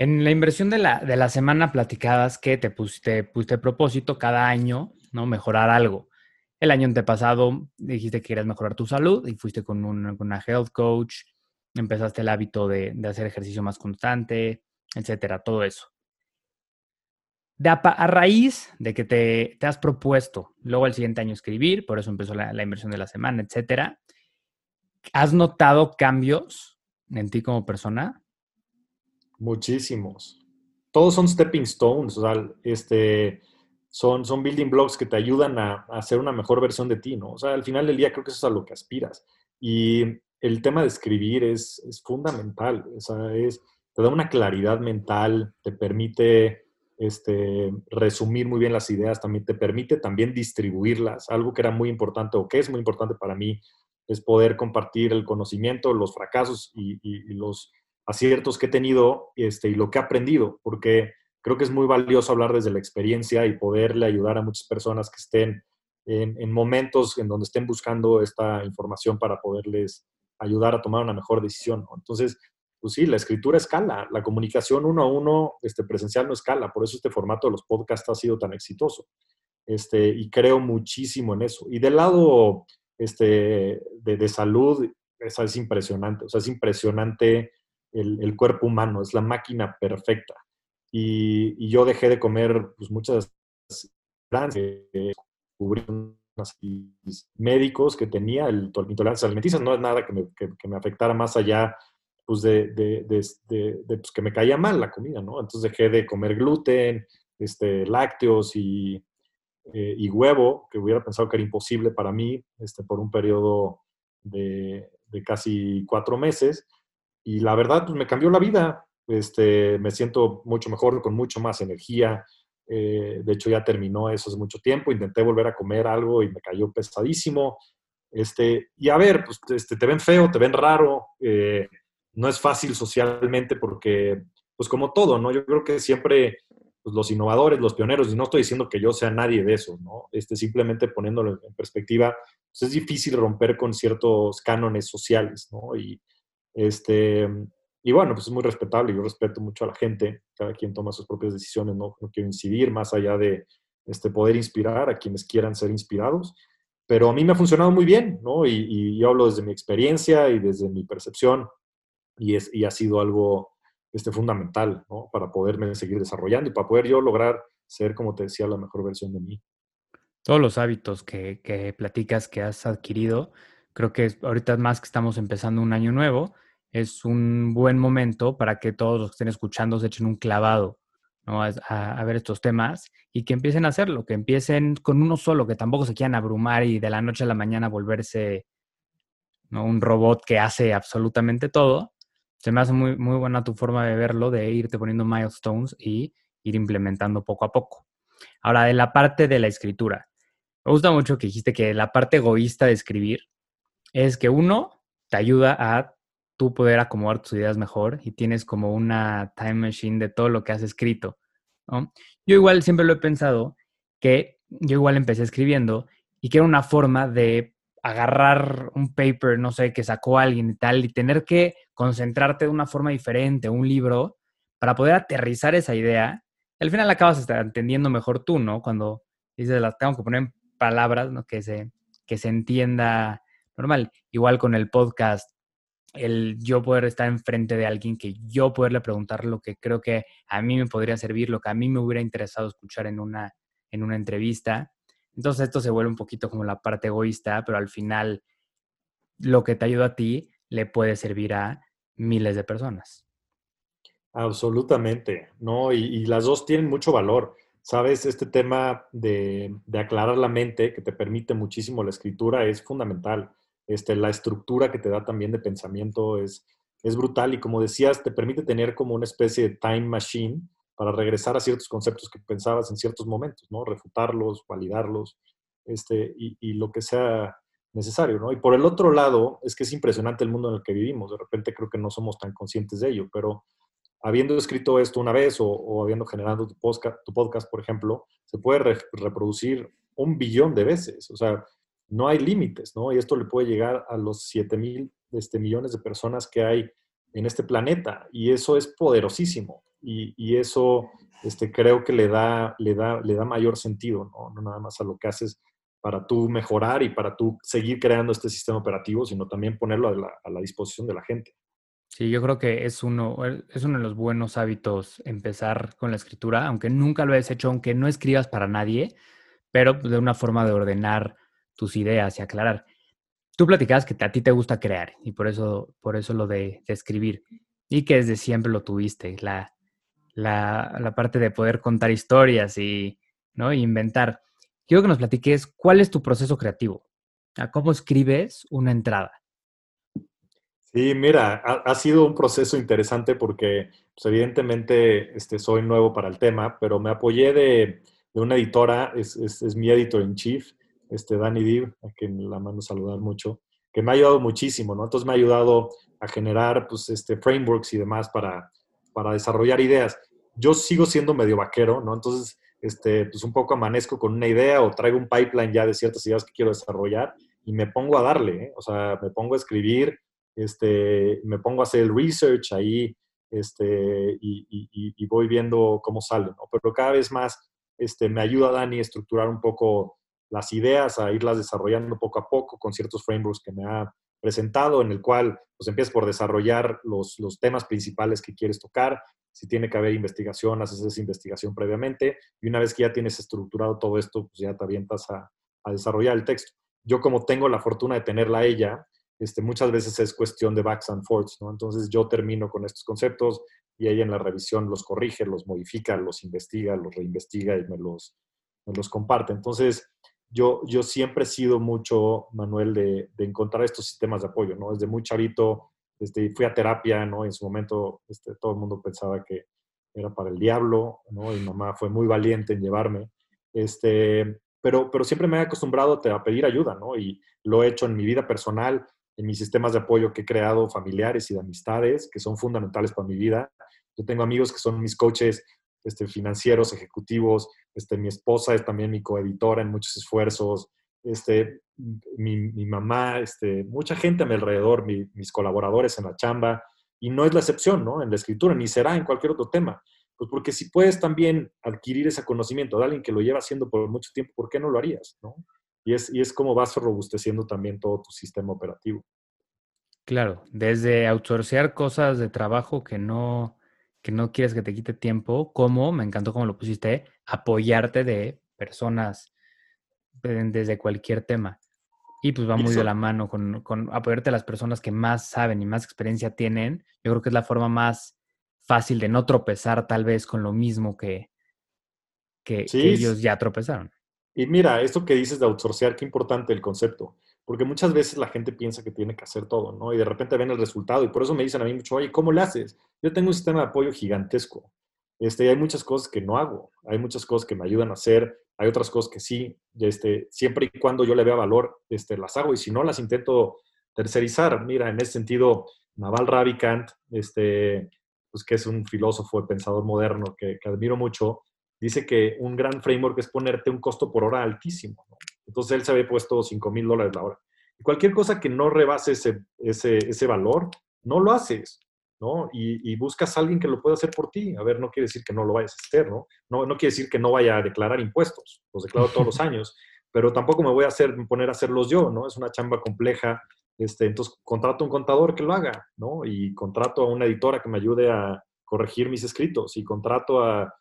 En la inversión de la, de la semana platicadas que te pusiste, pusiste propósito cada año, ¿no? Mejorar algo. El año antepasado dijiste que querías mejorar tu salud y fuiste con, una health coach, empezaste el hábito de, de hacer ejercicio más constante, etcétera, todo eso. a, raíz de que te, has propuesto luego el siguiente año escribir, por eso empezó la, inversión de la semana, etcétera, ¿has notado cambios en ti como persona? Muchísimos. Todos son stepping stones, o sea, este, son, son building blocks que te ayudan a, a, hacer una mejor versión de ti, ¿no? O sea, al final del día creo que eso es a lo que aspiras. Y el tema de escribir es, es fundamental, o sea, es te da una claridad mental, te permite este, resumir muy bien las ideas, también te permite también distribuirlas. Algo que era muy importante o que es muy importante para mí es poder compartir el conocimiento, los fracasos y, los aciertos que he tenido este, y lo que he aprendido, porque creo que es muy valioso hablar desde la experiencia y poderle ayudar a muchas personas que estén en, en momentos en donde estén buscando esta información para poderles ayudar a tomar una mejor decisión. Entonces, pues sí, la escritura escala, la comunicación uno a uno este, presencial no escala, por eso este formato de los podcasts ha sido tan exitoso. Este, y creo muchísimo en eso. Y del lado este, de, salud, esa es impresionante, o sea, es impresionante el, cuerpo humano, es la máquina perfecta. Y, yo dejé de comer pues, muchas eh, médicos que tenía, el, intolerancia alimenticia, no es nada que me, que me afectara más allá pues de, de, de, pues que me caía mal la comida, ¿no? Entonces dejé de comer gluten, este, lácteos y, eh, y huevo, que hubiera pensado que era imposible para mí este, por un periodo de, de, casi cuatro meses. Y la verdad, pues me cambió la vida. Este, me siento mucho mejor, con mucho más energía. Eh, de hecho, ya terminó eso hace mucho tiempo. Intenté volver a comer algo y me cayó pesadísimo. Este, y a ver, pues este, te ven feo, te ven raro. Eh, no es fácil socialmente porque, pues como todo, ¿no? Yo creo que siempre pues, los innovadores, los pioneros, y no estoy diciendo que yo sea nadie de esos, ¿no? Este, simplemente poniéndolo en perspectiva, pues es difícil romper con ciertos cánones sociales, ¿no? Y, este, Y bueno, pues es muy respetable, yo respeto mucho a la gente, cada quien toma sus propias decisiones, no, no quiero incidir más allá de este, poder inspirar a quienes quieran ser inspirados, pero a mí me ha funcionado muy bien, ¿no? Y, yo hablo desde mi experiencia y desde mi percepción, y, es, y ha sido algo este, fundamental, ¿no? Para poderme seguir desarrollando y para poder yo lograr ser, como te decía, la mejor versión de mí. Todos los hábitos que, que platicas que has adquirido, creo que ahorita más que estamos empezando un año nuevo, es un buen momento para que todos los que estén escuchando se echen un clavado a, ver estos temas y que empiecen a hacerlo, que empiecen con uno solo, que tampoco se quieran abrumar y de la noche a la mañana volverse ¿no? un robot que hace absolutamente todo. Se me hace muy, muy buena tu forma de verlo, de irte poniendo milestones y ir implementando poco a poco. Ahora, de la parte de la escritura. Me gusta mucho que dijiste que la parte egoísta de escribir es que uno te ayuda a tú poder acomodar tus ideas mejor y tienes como una time machine de todo lo que has escrito. Yo igual siempre lo he pensado que yo igual empecé escribiendo y que era una forma de agarrar un paper, no sé, que sacó alguien y tal, y tener que concentrarte de una forma diferente, un libro, para poder aterrizar esa idea. Al final acabas entendiendo mejor tú, ¿no? Cuando dices, las tengo que poner en palabras, ¿no? Que se, que se entienda normal. Igual con el podcast, el yo poder estar enfrente de alguien que yo poderle preguntar lo que creo que a mí me podría servir, lo que a mí me hubiera interesado escuchar en una, en una entrevista. Entonces esto se vuelve un poquito como la parte egoísta, pero al final lo que te ayuda a ti le puede servir a miles de personas. Absolutamente, ¿no? Y, las dos tienen mucho valor. Sabes, este tema de, de aclarar la mente que te permite muchísimo la escritura es fundamental este, la estructura que te da también de pensamiento es, es brutal y como decías, te permite tener como una especie de time machine para regresar a ciertos conceptos que pensabas en ciertos momentos, ¿no? Refutarlos, validarlos, este, y, lo que sea necesario, ¿no? Y por el otro lado, es que es impresionante el mundo en el que vivimos. De repente creo que no somos tan conscientes de ello, pero habiendo escrito esto una vez o, habiendo generado tu podcast, tu podcast, por ejemplo, se puede reproducir un billón de veces. O sea, no hay límites, ¿no? Y esto le puede llegar a los 7 mil este, millones de personas que hay en este planeta y eso es poderosísimo y, eso este, creo que le da, le, da, le da mayor sentido, ¿no? No nada más a lo que haces para tú mejorar y para tú seguir creando este sistema operativo, sino también ponerlo a la, a la disposición de la gente. Sí, yo creo que es uno, es uno de los buenos hábitos empezar con la escritura, aunque nunca lo hayas hecho, aunque no escribas para nadie, pero de una forma de ordenar tus ideas y aclarar. Tú platicabas que a ti te gusta crear y por eso, por eso lo de, escribir y que desde siempre lo tuviste, la, la, parte de poder contar historias y ¿no? inventar. Quiero que nos platiques cuál es tu proceso creativo, cómo escribes una entrada. Sí, mira, ha, sido un proceso interesante porque pues, evidentemente este, soy nuevo para el tema, pero me apoyé de, una editora, es, es, es mi editor en chief, este Danny Div, a quien la mando saludar mucho, que me ha ayudado muchísimo, ¿no? Entonces me ha ayudado a generar, pues, este, frameworks y demás para, para desarrollar ideas. Yo sigo siendo medio vaquero, ¿no? Entonces, este, pues un poco amanezco con una idea o traigo un pipeline ya de ciertas ideas que quiero desarrollar y me pongo a darle, ¿eh? o sea, me pongo a escribir, este, me pongo a hacer el research ahí, este, y, y, y voy viendo cómo sale, ¿no? Pero cada vez más este, me ayuda Dani a estructurar un poco las ideas, a irlas desarrollando poco a poco con ciertos frameworks que me ha presentado, en el cual pues empiezas por desarrollar los, los temas principales que quieres tocar. Si tiene que haber investigación, haces esa investigación previamente y una vez que ya tienes estructurado todo esto, pues ya te avientas a, desarrollar el texto. Yo como tengo la fortuna de tenerla ella, este, muchas veces es cuestión de backs and forths, ¿no? Entonces yo termino con estos conceptos y ella en la revisión los corrige, los modifica, los investiga, los reinvestiga y me los, me los comparte. Entonces, yo, yo siempre he sido mucho, Manuel, de, encontrar estos sistemas de apoyo, ¿no? Desde muy chavito, este, fui a terapia, ¿no? En su momento este, todo el mundo pensaba que era para el diablo, ¿no? Y mamá fue muy valiente en llevarme. Este, pero, pero siempre me he acostumbrado a pedir ayuda, ¿no? Y lo he hecho en mi vida personal, en mis sistemas de apoyo que he creado, familiares y de amistades, que son fundamentales para mi vida. Yo tengo amigos que son mis coaches este, financieros, ejecutivos, este, mi esposa es también mi coeditora en muchos esfuerzos, este, mi, mi mamá, este, mucha gente a mi alrededor, mis colaboradores en la chamba, Y no es la excepción, ¿no? En la escritura, ni será en cualquier otro tema. Pues porque si puedes también adquirir ese conocimiento de alguien que lo lleva haciendo por mucho tiempo, ¿por qué no lo harías? ¿no? Y, es, y es como vas robusteciendo también todo tu sistema operativo. Claro, desde outsourcear cosas de trabajo que no, que no quieres que te quite tiempo, como, me encantó como lo pusiste, apoyarte de personas desde cualquier tema. Y pues va muy de la mano con, con apoyarte a las personas que más saben y más experiencia tienen. Yo creo que es la forma más fácil de no tropezar tal vez con lo mismo que, que, ellos ya tropezaron. Y mira, esto que dices de outsourcear, qué importante el concepto, porque muchas veces la gente piensa que tiene que hacer todo, ¿no? Y de repente ven el resultado y por eso me dicen a mí mucho, oye, ¿cómo le haces? Yo tengo un sistema de apoyo gigantesco. Este, hay muchas cosas que no hago, hay muchas cosas que me ayudan a hacer, hay otras cosas que sí, este, siempre y cuando yo le vea valor, este, las hago y si no, las intento tercerizar. Mira, en ese sentido, Naval Ravikant, este, pues, que es un filósofo, pensador moderno que, admiro mucho, dice que un gran framework es ponerte un costo por hora altísimo. Entonces él se había puesto 5 mil dólares la hora. Y cualquier cosa que no rebase ese, ese, ese valor, no lo haces, ¿no? Y, buscas a alguien que lo pueda hacer por ti. A ver, no quiere decir que no lo vayas a hacer, ¿no? No, no quiere decir que no vaya a declarar impuestos. Los declaro todos los años, pero tampoco me voy a hacer, poner a hacerlos yo, ¿no? Es una chamba compleja. Este, entonces, contrato a un contador que lo haga, ¿no? Y contrato a una editora que me ayude a, corregir mis escritos y contrato a,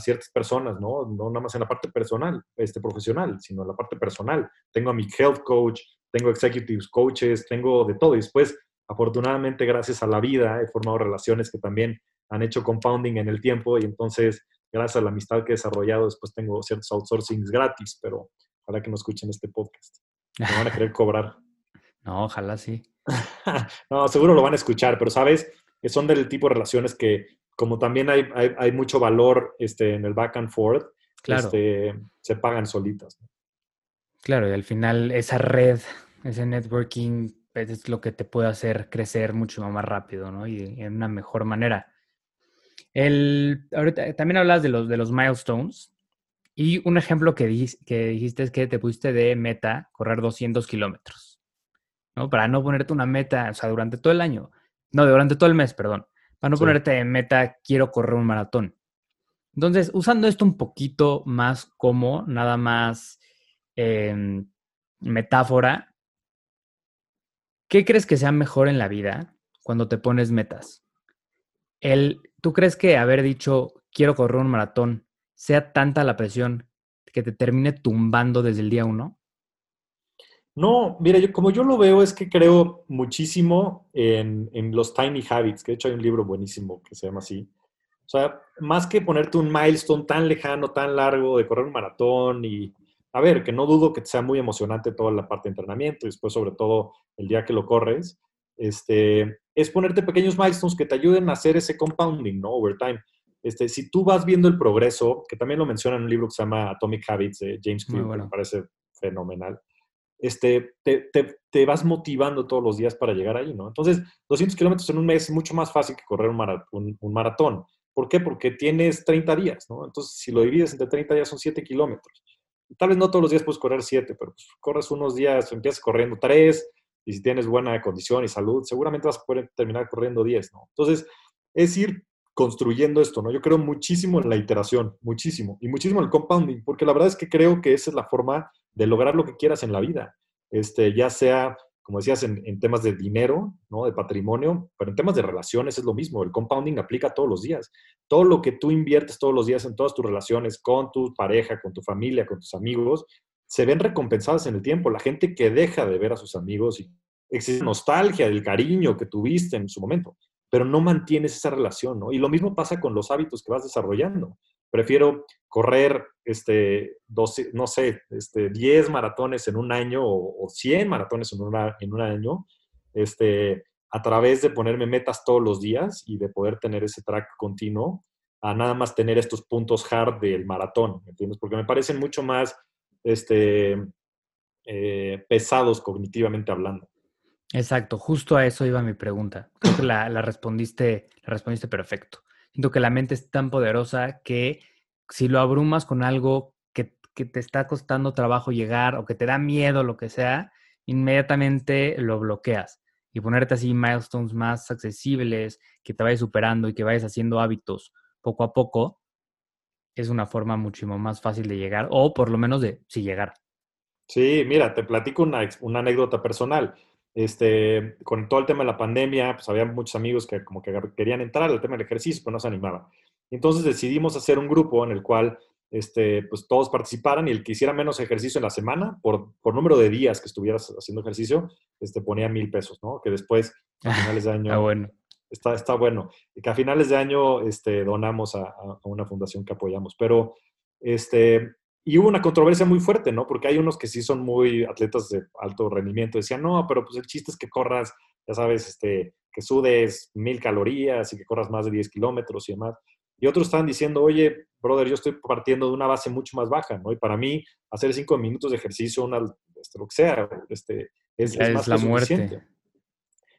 ciertas personas, ¿no? No nada más en la parte personal, este, profesional, sino en la parte personal. Tengo a mi health coach, tengo executives coaches, tengo de todo. Y después, afortunadamente, gracias a la vida, he formado relaciones que también han hecho compounding en el tiempo y entonces, gracias a la amistad que he desarrollado, después tengo ciertos outsourcings gratis, pero ojalá que no escuchen este podcast. Me van a querer cobrar. No, ojalá sí. no, seguro lo van a escuchar, pero sabes, son del tipo de relaciones que, como también hay, hay, mucho valor este, en el back and forth, este, se pagan solitas. Claro, y al final esa red, ese networking pues, es lo que te puede hacer crecer mucho más rápido, ¿no? Y, en una mejor manera. El, ahorita también hablas de los, de los milestones. Y un ejemplo que, que dijiste es que te pusiste de meta correr 200 kilómetros, ¿no? Para no ponerte una meta, o sea, durante todo el año, no, durante todo el mes, perdón. Para no ponerte en meta, quiero correr un maratón. Entonces, usando esto un poquito más como nada más em, metáfora, ¿qué crees que sea mejor en la vida cuando te pones metas? El, ¿Tú crees que haber dicho quiero correr un maratón sea tanta la presión que te termine tumbando desde el día uno? No, mira, yo, como yo lo veo es que creo muchísimo en, los tiny habits, que de hecho hay un libro buenísimo que se llama así. O sea, más que ponerte un milestone tan lejano, tan largo de correr un maratón y, a ver, que no dudo que sea muy emocionante toda la parte de entrenamiento y después sobre todo el día que lo corres, este, es ponerte pequeños milestones que te ayuden a hacer ese compounding, ¿no? Over time. Este, si tú vas viendo el progreso, que también lo menciona en un libro que se llama Atomic Habits de James Clear, me parece fenomenal este, te, vas motivando todos los días para llegar ahí, ¿no? Entonces, 200 kilómetros en un mes es mucho más fácil que correr un, maratón. ¿Por qué? Porque tienes 30 días, ¿no? Entonces, si lo divides entre 30 días son 7 kilómetros. Tal vez no todos los días puedes correr 7, pero pues, corres unos días, empiezas corriendo 3, y si tienes buena condición y salud, seguramente vas a poder terminar corriendo 10, ¿no? Entonces, es ir construyendo esto, ¿no? Yo creo muchísimo en la iteración, muchísimo, y muchísimo en el compounding, porque la verdad es que creo que esa es la forma de lograr lo que quieras en la vida. Este, ya sea, como decías, en, temas de dinero, ¿no? de patrimonio, pero en temas de relaciones es lo mismo. El compounding aplica todos los días. Todo lo que tú inviertes todos los días en todas tus relaciones con tu pareja, con tu familia, con tus amigos, se ven recompensadas en el tiempo. La gente que deja de ver a sus amigos y existe nostalgia del cariño que tuviste en su momento, pero no mantienes esa relación, ¿no? Y lo mismo pasa con los hábitos que vas desarrollando prefiero correr, este, 12, no sé, este, 10 maratones en un año o, 100 maratones en, en un año, este, a través de ponerme metas todos los días y de poder tener ese track continuo, a nada más tener estos puntos hard del maratón, ¿me entiendes? Porque me parecen mucho más este, eh, pesados cognitivamente hablando. Exacto, justo a eso iba mi pregunta. Creo que la, la respondiste, la respondiste perfecto. Siento que la mente es tan poderosa que si lo abrumas con algo que, te está costando trabajo llegar o que te da miedo, lo que sea, inmediatamente lo bloqueas. y ponerte así milestones más accesibles, que te vayas superando y que vayas haciendo hábitos poco a poco, es una forma muchísimo más fácil de llegar, o por lo menos de si llegar. Sí, mira, te platico una, una anécdota personal. Este, con todo el tema de la pandemia, pues había muchos amigos que como que querían entrar al tema del ejercicio, pero no se animaban. Entonces decidimos hacer un grupo en el cual este, pues todos participaran y el que hiciera menos ejercicio en la semana, por, por número de días que estuvieras haciendo ejercicio, este, ponía mil pesos, ¿no? Que después, a finales de año... está bueno. Está, está, bueno. Y que a finales de año este, donamos a, a, una fundación que apoyamos. Pero, este, y hubo una controversia muy fuerte, ¿no? Porque hay unos que sí son muy atletas de alto rendimiento. Decían, no, pero pues el chiste es que corras, ya sabes, este, que sudes mil calorías y que corras más de 10 kilómetros y demás. Y otros estaban diciendo, oye, brother, yo estoy partiendo de una base mucho más baja, ¿no? Y para mí, hacer cinco minutos de ejercicio, una, este, lo que sea, este, es, es, más la muerte.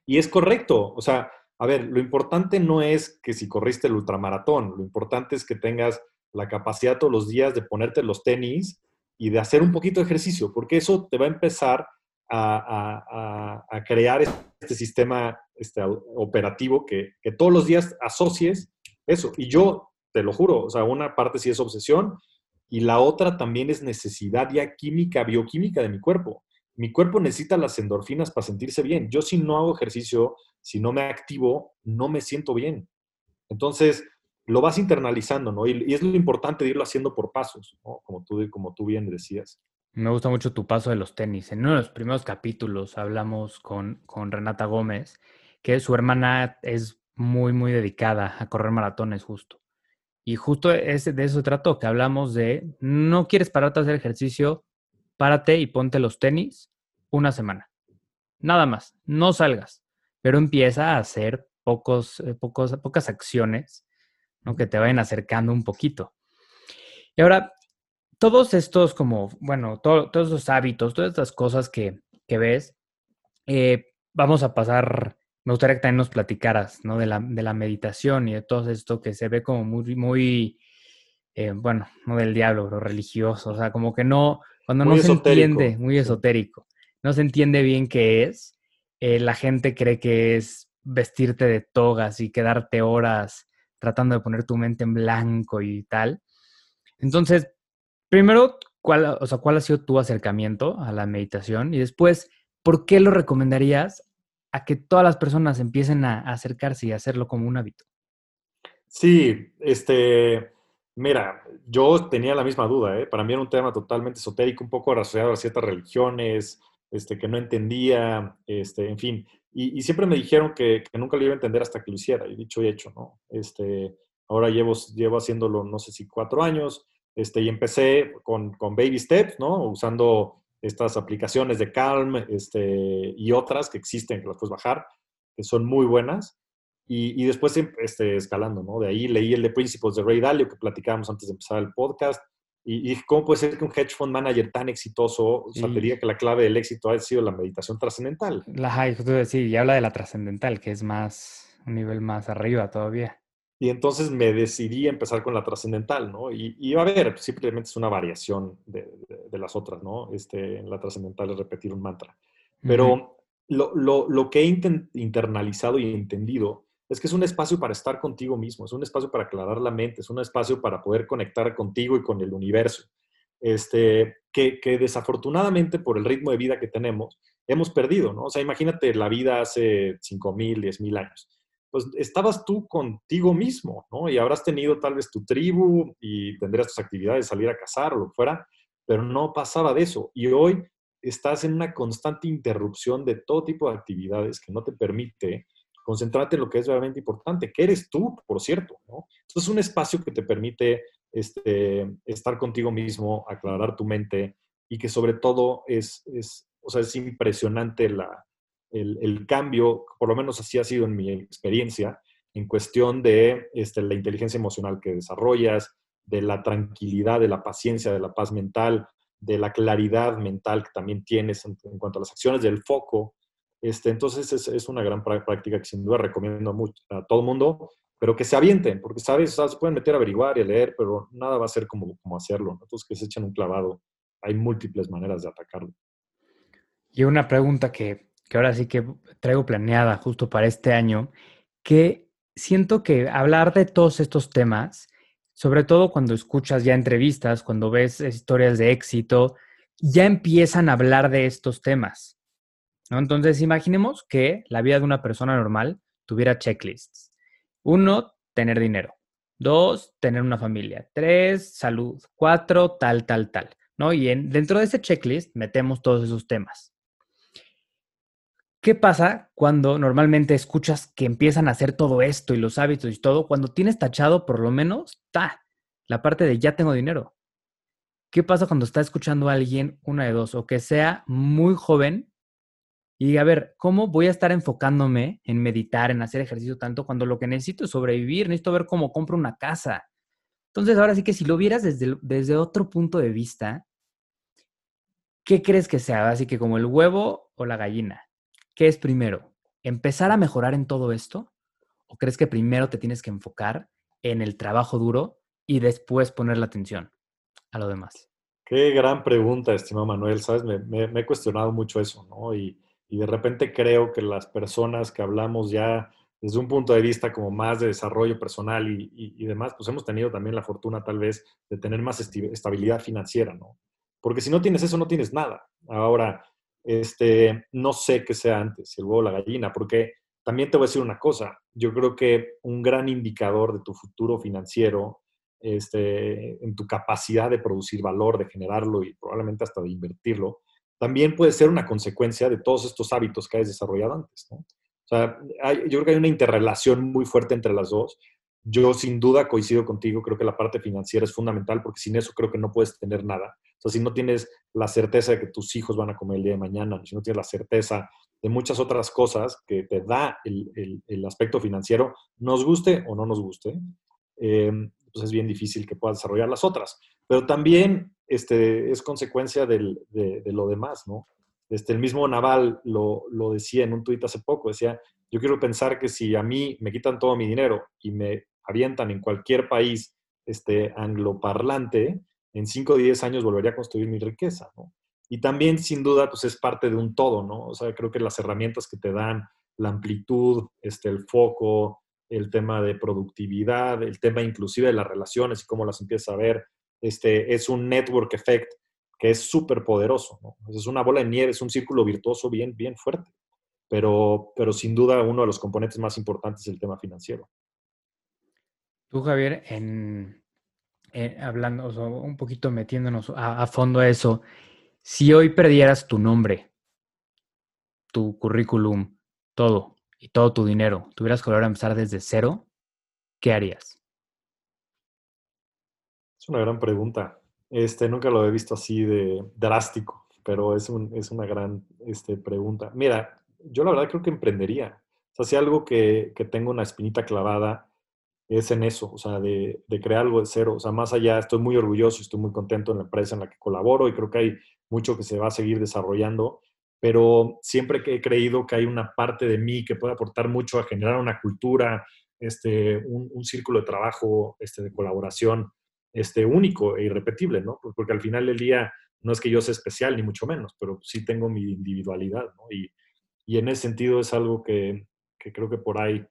Y es correcto. O sea, a ver, lo importante no es que si corriste el ultramaratón, lo importante es que tengas la capacidad todos los días de ponerte los tenis y de hacer un poquito de ejercicio, porque eso te va a empezar a, a, a crear este sistema este, operativo que, que todos los días asocies eso. Y yo, te lo juro, o sea, una parte sí es obsesión y la otra también es necesidad ya química, bioquímica de mi cuerpo. Mi cuerpo necesita las endorfinas para sentirse bien. Yo si no hago ejercicio, si no me activo, no me siento bien. Entonces, lo vas internalizando, ¿no? Y, es lo importante de irlo haciendo por pasos, ¿no? Como tú, como tú bien decías. Me gusta mucho tu paso de los tenis. En uno de los primeros capítulos hablamos con, con Renata Gómez, que su hermana es muy, muy dedicada a correr maratones justo. Y justo ese, de eso trató, que hablamos de, no quieres pararte a hacer ejercicio, párate y ponte los tenis una semana. Nada más, no salgas, pero empieza a hacer pocos, eh, pocos, pocas acciones ¿no? que te vayan acercando un poquito. Y ahora, todos estos como, bueno, todos esos hábitos, todas estas cosas que, que ves, eh, vamos a pasar me gustaría que también nos platicaras, ¿no? De la, de la meditación y de todo esto que se ve como muy, muy, eh, bueno, no del diablo, pero religioso, o sea, como que no, cuando no se entiende, muy esotérico, no se entiende bien qué es, eh, la gente cree que es vestirte de togas y quedarte horas tratando de poner tu mente en blanco y tal. Entonces, primero, ¿cuál, o sea, ¿cuál ha sido tu acercamiento a la meditación? Y después, ¿por qué lo recomendarías a que todas las personas empiecen a, acercarse y hacerlo como un hábito? Sí, este, mira, yo tenía la misma duda, ¿eh? para mí era un tema totalmente esotérico, un poco asociado a ciertas religiones, este, que no entendía, este, en fin, y, siempre me dijeron que, nunca lo iba a entender hasta que lo hiciera, y dicho y hecho, ¿no? Este, ahora llevo, llevo haciéndolo, no sé si cuatro años, este, y empecé con, con baby steps, ¿no? Usando estas aplicaciones de Calm este, y otras que existen, que las puedes bajar, que son muy buenas. Y, después este, escalando, ¿no? De ahí leí el de Principles de Ray Dalio que platicábamos antes de empezar el podcast. Y, y cómo puede ser que un hedge fund manager tan exitoso, o sea, te diga que la clave del éxito ha sido la meditación trascendental. La sí, y habla de la trascendental, que es más, un nivel más arriba todavía. Y entonces me decidí a empezar con la trascendental, ¿no? Y, a ver, simplemente es una variación de, las otras, ¿no? Este, en la trascendental es repetir un mantra. Pero lo, lo, lo, que he internalizado y entendido es que es un espacio para estar contigo mismo, es un espacio para aclarar la mente, es un espacio para poder conectar contigo y con el universo. Este, que, que desafortunadamente por el ritmo de vida que tenemos, hemos perdido, ¿no? O sea, imagínate la vida hace 5.000, 10.000 años pues estabas tú contigo mismo, ¿no? Y habrás tenido tal vez tu tribu y tendrías tus actividades, salir a cazar o lo que fuera, pero no pasaba de eso. Y hoy estás en una constante interrupción de todo tipo de actividades que no te permite concentrarte en lo que es realmente importante, que eres tú, por cierto, ¿no? Entonces es un espacio que te permite este, estar contigo mismo, aclarar tu mente y que sobre todo es, es, o sea, es impresionante la, el, cambio, por lo menos así ha sido en mi experiencia, en cuestión de este, la inteligencia emocional que desarrollas, de la tranquilidad, de la paciencia, de la paz mental, de la claridad mental que también tienes en, cuanto a las acciones, del foco. Este, entonces es, una gran práctica que sin duda recomiendo a todo mundo, pero que se avienten, porque sabes, se pueden meter a averiguar y a leer, pero nada va a ser como, como hacerlo. Entonces que se echen un clavado. Hay múltiples maneras de atacarlo. Y una pregunta que que ahora sí que traigo planeada justo para este año, que siento que hablar de todos estos temas, sobre todo cuando escuchas ya entrevistas, cuando ves historias de éxito, ya empiezan a hablar de estos temas. Entonces, imaginemos que la vida de una persona normal tuviera checklists. Uno, tener dinero. Dos, tener una familia. Tres, salud. Cuatro, tal, tal, tal. ¿no? Y en, dentro de ese checklist metemos todos esos temas. ¿Qué pasa cuando normalmente escuchas que empiezan a hacer todo esto y los hábitos y todo? Cuando tienes tachado por lo menos, ta, la parte de ya tengo dinero. ¿Qué pasa cuando está escuchando a alguien, una de dos, o que sea muy joven y a ver, ¿cómo voy a estar enfocándome en meditar, en hacer ejercicio tanto cuando lo que necesito es sobrevivir? Necesito ver cómo compro una casa. Entonces, ahora sí que si lo vieras desde, desde otro punto de vista, ¿qué crees que sea? Así que como el huevo o la gallina. ¿Qué es primero? ¿Empezar a mejorar en todo esto? ¿O crees que primero te tienes que enfocar en el trabajo duro y después poner la atención a lo demás? Qué gran pregunta, estimado Manuel. Sabes, me, he cuestionado mucho eso, ¿no? Y, de repente creo que las personas que hablamos ya desde un punto de vista como más de desarrollo personal y, y, demás, pues hemos tenido también la fortuna tal vez de tener más estabilidad financiera, ¿no? Porque si no tienes eso, no tienes nada. Ahora, este, no sé qué sea antes, el huevo o la gallina, porque también te voy a decir una cosa, yo creo que un gran indicador de tu futuro financiero, este, en tu capacidad de producir valor, de generarlo y probablemente hasta de invertirlo, también puede ser una consecuencia de todos estos hábitos que has desarrollado antes. ¿no? O sea, yo creo que hay una interrelación muy fuerte entre las dos. Yo sin duda coincido contigo, creo que la parte financiera es fundamental porque sin eso creo que no puedes tener nada. O sea, si no tienes la certeza de que tus hijos van a comer el día de mañana, si no tienes la certeza de muchas otras cosas que te da el, aspecto financiero, nos guste o no nos guste, eh, pues es bien difícil que puedas desarrollar las otras. Pero también este, es consecuencia de, lo demás, ¿no? Este, el mismo Naval lo, lo decía en un tuit hace poco, decía, yo quiero pensar que si a mí me quitan todo mi dinero y me avientan en cualquier país este, angloparlante, en 5 o 10 años volvería a construir mi riqueza, ¿no? Y también, sin duda, pues es parte de un todo, ¿no? O sea, creo que las herramientas que te dan, la amplitud, este, el foco, el tema de productividad, el tema inclusive de las relaciones y cómo las empiezas a ver, este, es un network effect que es súper poderoso. Es una bola de nieve, es un círculo virtuoso bien, bien fuerte. Pero, pero sin duda uno de los componentes más importantes es el tema financiero. Tú, Javier, en, hablando, un poquito metiéndonos a, fondo a eso, si hoy perdieras tu nombre, tu currículum, todo, y todo tu dinero, tuvieras que volver a empezar desde cero, ¿qué harías? Es una gran pregunta. Este, nunca lo he visto así de drástico, pero es, es una gran este, pregunta. Mira, yo la verdad creo que emprendería. O sea, si algo que, que tengo una espinita clavada, es en eso, o sea, de, crear algo de cero. O sea, más allá, estoy muy orgulloso, estoy muy contento en la empresa en la que colaboro y creo que hay mucho que se va a seguir desarrollando, pero siempre que he creído que hay una parte de mí que puede aportar mucho a generar una cultura, este, un, círculo de trabajo, este, de colaboración este, único e irrepetible, ¿no? Porque al final del día no es que yo sea especial, ni mucho menos, pero sí tengo mi individualidad, ¿no? Y, y en ese sentido es algo que, que creo que por ahí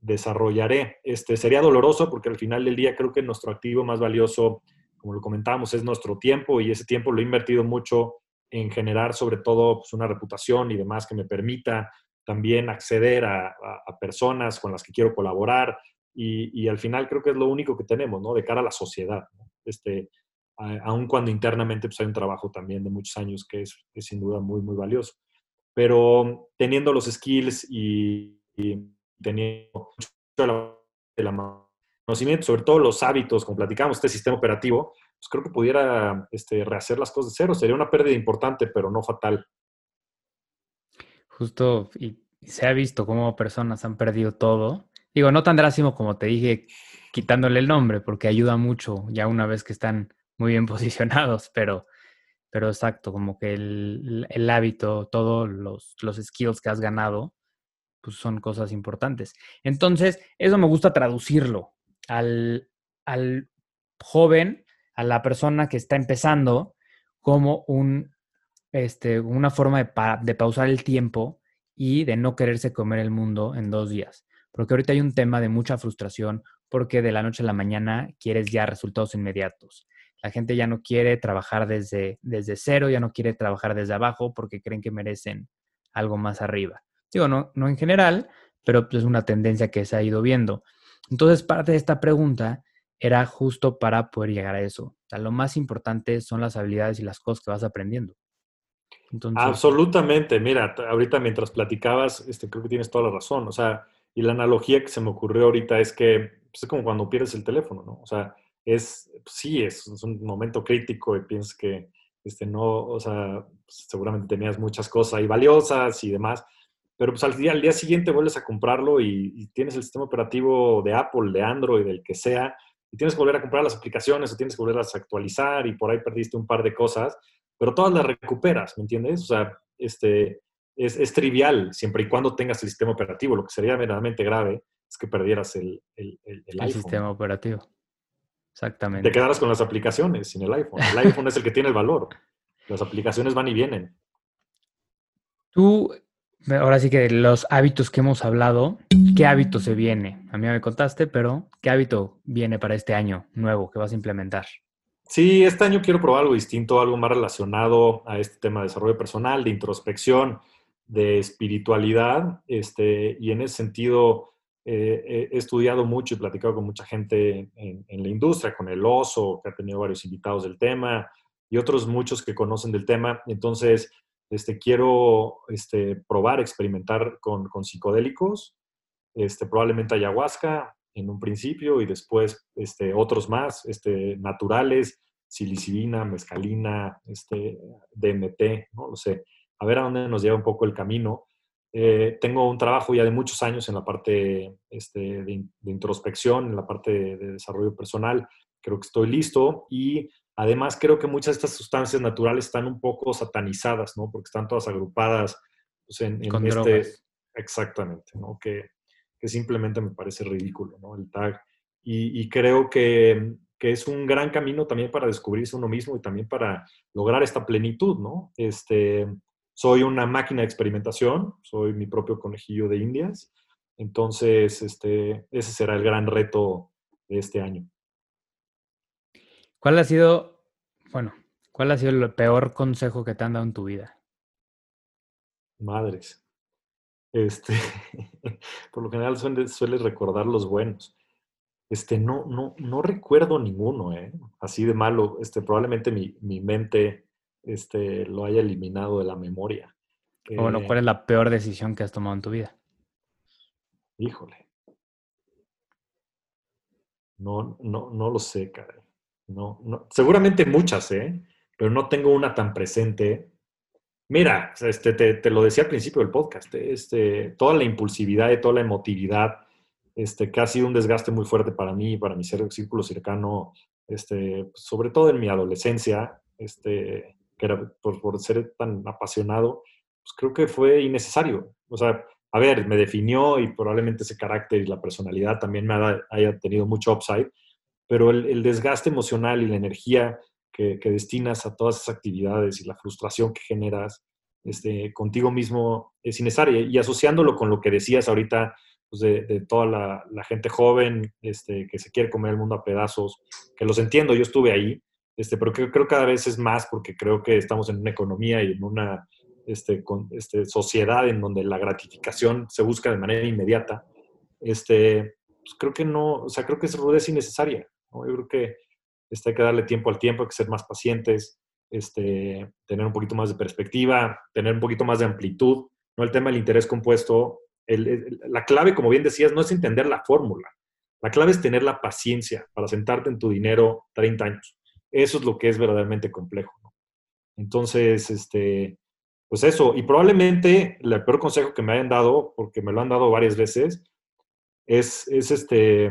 desarrollaré. Este, sería doloroso porque al final del día creo que nuestro activo más valioso, como lo comentábamos, es nuestro tiempo y ese tiempo lo he invertido mucho en generar sobre todo pues, una reputación y demás que me permita también acceder a, personas con las que quiero colaborar y, al final creo que es lo único que tenemos, ¿no? De cara a la sociedad, Este, aun cuando internamente pues, hay un trabajo también de muchos años que es, sin duda muy, muy valioso. Pero teniendo los skills y teniendo mucho el conocimiento, sobre todo los hábitos, como platicamos, este sistema operativo, pues creo que pudiera este, rehacer las cosas de cero. Sería una pérdida importante, pero no fatal. Justo, y se ha visto cómo personas han perdido todo. Digo, no tan drástico como te dije, quitándole el nombre, porque ayuda mucho ya una vez que están muy bien posicionados, pero, pero exacto, como que el, el hábito, todos los, los skills que has ganado, pues son cosas importantes. Entonces, eso me gusta traducirlo al, joven, a la persona que está empezando, como un, este, una forma de, pausar el tiempo y de no quererse comer el mundo en dos días. Porque ahorita hay un tema de mucha frustración porque de la noche a la mañana quieres ya resultados inmediatos. La gente ya no quiere trabajar desde, desde cero, ya no quiere trabajar desde abajo porque creen que merecen algo más arriba. Digo, no, no en general, pero pues, es una tendencia que se ha ido viendo. Entonces, parte de esta pregunta era justo para poder llegar a eso. O sea, lo más importante son las habilidades y las cosas que vas aprendiendo. Absolutamente. Mira, ahorita mientras platicabas, este, creo que tienes toda la razón. O sea, y la analogía que se me ocurrió ahorita es que pues, es como cuando pierdes el teléfono, ¿no? O sea, es, sí, es, un momento crítico y piensas que, este, no, o sea, pues, seguramente tenías muchas cosas ahí valiosas y demás, pero pues al día, al día siguiente vuelves a comprarlo y, tienes el sistema operativo de Apple, de Android, del que sea, y tienes que volver a comprar las aplicaciones o tienes que volverlas a actualizar y por ahí perdiste un par de cosas, pero todas las recuperas, ¿me entiendes? O sea, este, es, trivial siempre y cuando tengas el sistema operativo. Lo que sería verdaderamente grave es que perdieras el, el, el, sistema operativo. Exactamente. Te quedaras con las aplicaciones sin el iPhone. El iPhone es el que tiene el valor. Las aplicaciones van y vienen. Tú, ahora sí que los hábitos que hemos hablado, ¿qué hábito se viene? A mí me contaste, pero ¿qué hábito viene para este año nuevo que vas a implementar? Sí, este año quiero probar algo distinto, algo más relacionado a este tema de desarrollo personal, de introspección, de espiritualidad, este, y en ese sentido eh, he estudiado mucho y platicado con mucha gente en, la industria, con el oso, que ha tenido varios invitados del tema, y otros muchos que conocen del tema. Entonces, este, quiero este, probar, experimentar con, con psicodélicos, este, probablemente ayahuasca en un principio y después este, otros más, este, naturales, silicibina, mescalina, este, DMT, no lo sé. A ver a dónde nos lleva un poco el camino. Eh, tengo un trabajo ya de muchos años en la parte este, de, introspección, en la parte de, desarrollo personal. Creo que estoy listo y además creo que muchas de estas sustancias naturales están un poco satanizadas, ¿no? Porque están todas agrupadas pues, en, este... Exactamente, ¿no? Que, que, simplemente me parece ridículo, ¿no? El tag. Y, creo que, que, es un gran camino también para descubrirse uno mismo y también para lograr esta plenitud, ¿no? Este, soy una máquina de experimentación, soy mi propio conejillo de indias. Entonces, este, ese será el gran reto de este año. ¿Cuál ha sido, bueno, cuál ha sido el peor consejo que te han dado en tu vida? Madres. Este, por lo general sueles recordar los buenos. Este, no, no, no recuerdo ninguno, ¿eh? así de malo. Este, probablemente mi, mi mente este, lo haya eliminado de la memoria. bueno, ¿cuál es la peor decisión que has tomado en tu vida? Híjole. No, no, no lo sé, caray. No, no, seguramente muchas, ¿eh? Pero no tengo una tan presente. Mira, este, te, lo decía al principio del podcast, ¿eh? este, toda la impulsividad y toda la emotividad, este, que ha sido un desgaste muy fuerte para mí, para mi círculo cercano, este, sobre todo en mi adolescencia, este, que era por, ser tan apasionado, pues creo que fue innecesario. O sea, a ver, me definió y probablemente ese carácter y la personalidad también me haya tenido mucho upside, pero el, desgaste emocional y la energía que, destinas a todas esas actividades y la frustración que generas este, contigo mismo es innecesaria. Y asociándolo con lo que decías ahorita pues de, toda la, gente joven este, que se quiere comer el mundo a pedazos, que los entiendo, yo estuve ahí, este, pero creo, creo cada vez es más porque creo que estamos en una economía y en una este, con, este, sociedad en donde la gratificación se busca de manera inmediata. Este, pues creo que no, o sea, creo que es rudeza innecesaria. ¿no? Yo creo que este, hay que darle tiempo al tiempo, hay que ser más pacientes, este, tener un poquito más de perspectiva, tener un poquito más de amplitud. ¿no? El tema del interés compuesto, la clave, como bien decías, no es entender la fórmula. La clave es tener la paciencia para sentarte en tu dinero 30 años. Eso es lo que es verdaderamente complejo. Entonces, este, pues eso, y probablemente el peor consejo que me hayan dado, porque me lo han dado varias veces, es, es, este,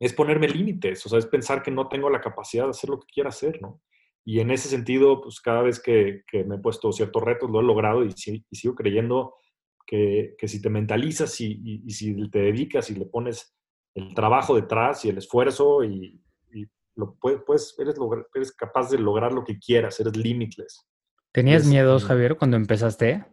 es ponerme límites, o sea, es pensar que no tengo la capacidad de hacer lo que quiera hacer, ¿no? Y en ese sentido, pues cada vez que, me he puesto ciertos retos, lo he logrado y, sigo creyendo que, si te mentalizas y, y, si te dedicas y le pones el trabajo detrás y el esfuerzo y, lo puedes, eres, eres capaz de lograr lo que quieras, eres limitless. ¿Tenías miedos, Javier, cuando empezaste?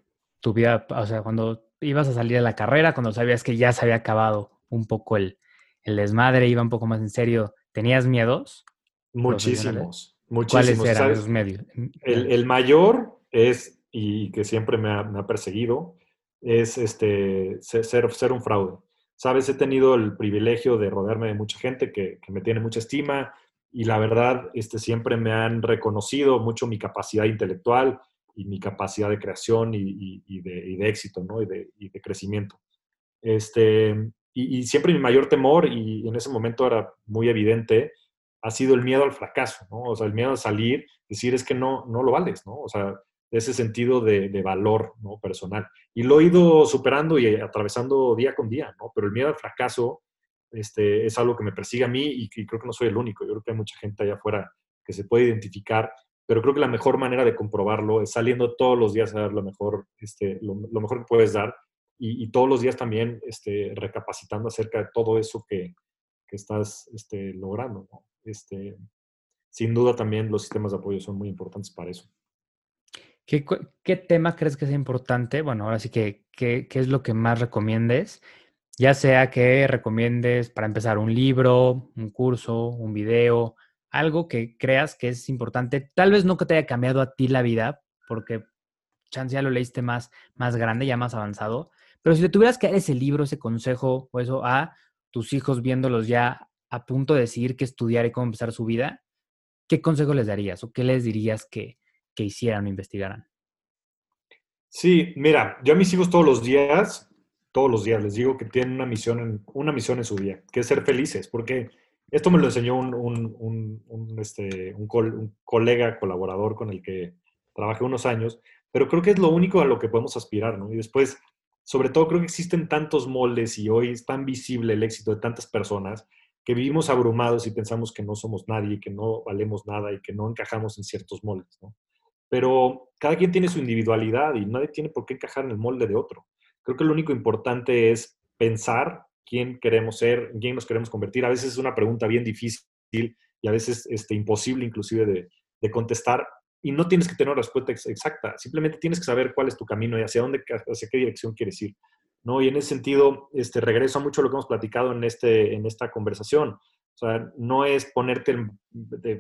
tu vida, o sea, cuando ibas a salir a la carrera, cuando sabías que ya se había acabado un poco el, el desmadre, iba un poco más en serio, ¿tenías miedos? Muchísimos, muchísimos. ¿Cuáles eran esos medios? El, el, mayor es, y que siempre me ha, me ha perseguido, es este, ser, ser, un fraude. Sabes, he tenido el privilegio de rodearme de mucha gente que, que me tiene mucha estima y la verdad, este, siempre me han reconocido mucho mi capacidad intelectual y mi capacidad de creación y, de, éxito, ¿no? Y de, de crecimiento. Este, y, siempre mi mayor temor, y en ese momento era muy evidente, ha sido el miedo al fracaso, ¿no? O sea, el miedo a salir, decir es que no, no lo vales, ¿no? O sea, ese sentido de, de, valor ¿no? personal. Y lo he ido superando y atravesando día con día, ¿no? Pero el miedo al fracaso este, es algo que me persigue a mí y, y creo que no soy el único. Yo creo que hay mucha gente allá afuera que se puede identificar, pero creo que la mejor manera de comprobarlo es saliendo todos los días a dar lo mejor, este, lo, lo mejor que puedes dar y, y, todos los días también este, recapacitando acerca de todo eso que, que estás este, logrando, ¿no? Este, sin duda también los sistemas de apoyo son muy importantes para eso. ¿Qué, qué tema crees que es importante? Bueno, ahora sí que, ¿qué, ¿qué es lo que más recomiendes? Ya sea que recomiendes para empezar un libro, un curso, un video, algo que creas que es importante. Tal vez no que te haya cambiado a ti la vida, porque chance ya lo leíste más, más grande, ya más avanzado. Pero si le tuvieras que dar ese libro, ese consejo o eso a tus hijos viéndolos ya a punto de decidir qué estudiar y cómo empezar su vida, ¿qué consejo les darías o qué les dirías que, que hicieran o investigaran? Sí, mira, yo a mis hijos todos los días, todos los días les digo que tienen una misión en, una misión en su día, que es ser felices, porque esto me lo enseñó un, un, un, un este, col, colega, colaborador con el que trabajé unos años, pero creo que es lo único a lo que podemos aspirar, ¿no? Y después, sobre todo, creo que existen tantos moldes y hoy es tan visible el éxito de tantas personas que vivimos abrumados y pensamos que no somos nadie, que no valemos nada y que no encajamos en ciertos moldes, ¿no? Pero cada quien tiene su individualidad y nadie tiene por qué encajar en el molde de otro. Creo que lo único importante es pensar quién queremos ser, en quién nos queremos convertir. A veces es una pregunta bien difícil y a veces este, imposible inclusive de, de contestar y no tienes que tener una respuesta exacta, simplemente tienes que saber cuál es tu camino y hacia dónde, hacia qué dirección quieres ir. ¿no? Y en ese sentido, este, regreso a mucho lo que hemos platicado en, este, en esta conversación. O sea, no es ponerte el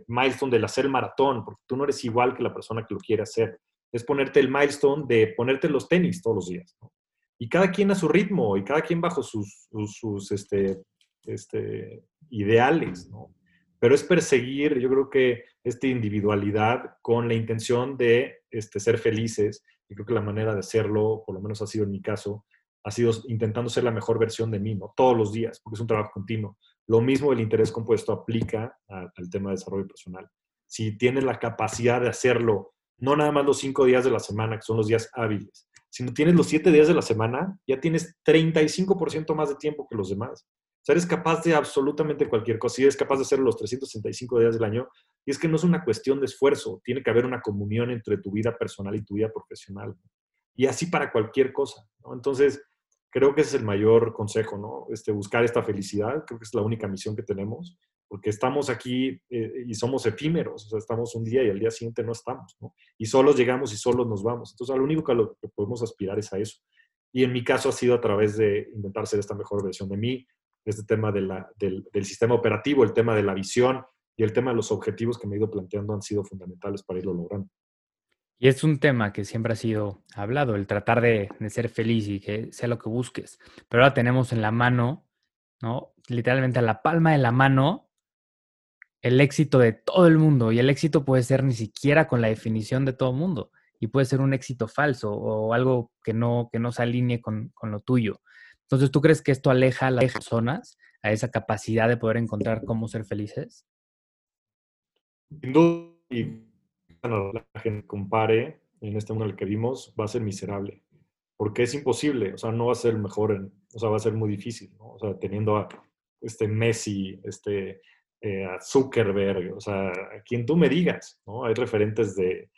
milestone del hacer el maratón, porque tú no eres igual que la persona que lo quiere hacer. Es ponerte el milestone de ponerte los tenis todos los días. ¿no? Y cada quien a su ritmo y cada quien bajo sus, sus, este, este, ideales, ¿no? Pero es perseguir, yo creo que esta individualidad con la intención de este, ser felices. Y creo que la manera de hacerlo, por lo menos ha sido en mi caso, ha sido intentando ser la mejor versión de mí, ¿no? Todos los días, porque es un trabajo continuo. Lo mismo el interés compuesto aplica al, al tema de desarrollo personal. Si tienes la capacidad de hacerlo, no nada más los cinco días de la semana, que son los días hábiles, sino tienes los siete días de la semana, ya tienes 35% más de tiempo que los demás. O sea, eres capaz de absolutamente cualquier cosa. Y eres capaz de hacerlo los 365 días del año. Y es que no es una cuestión de esfuerzo. Tiene que haber una comunión entre tu vida personal y tu vida profesional. Y así para cualquier cosa. ¿no? Entonces, creo que ese es el mayor consejo, ¿no? Este, buscar esta felicidad, creo que es la única misión que tenemos, porque estamos aquí eh, y somos efímeros, o sea, estamos un día y al día siguiente no estamos, ¿no? Y solos llegamos y solos nos vamos. Entonces, lo único que, lo que podemos aspirar es a eso. Y en mi caso ha sido a través de intentar ser esta mejor versión de mí, este tema de la, del, del sistema operativo, el tema de la visión y el tema de los objetivos que me he ido planteando han sido fundamentales para irlo logrando. Y es un tema que siempre ha sido hablado, el tratar de, de, ser feliz y que sea lo que busques. Pero ahora tenemos en la mano, ¿no? Literalmente a la palma de la mano, el éxito de todo el mundo. Y el éxito puede ser ni siquiera con la definición de todo el mundo. Y puede ser un éxito falso o algo que no, que no se alinee con, con lo tuyo. Entonces, ¿tú crees que esto aleja a las personas a esa capacidad de poder encontrar cómo ser felices? Sin duda, la gente compare en este mundo en el que vimos, va a ser miserable. Porque es imposible, o sea, no va a ser mejor, en, o sea, va a ser muy difícil, ¿no? O sea, teniendo a este Messi, este, eh, a Zuckerberg, o sea, a quien tú me digas, ¿no? Hay referentes de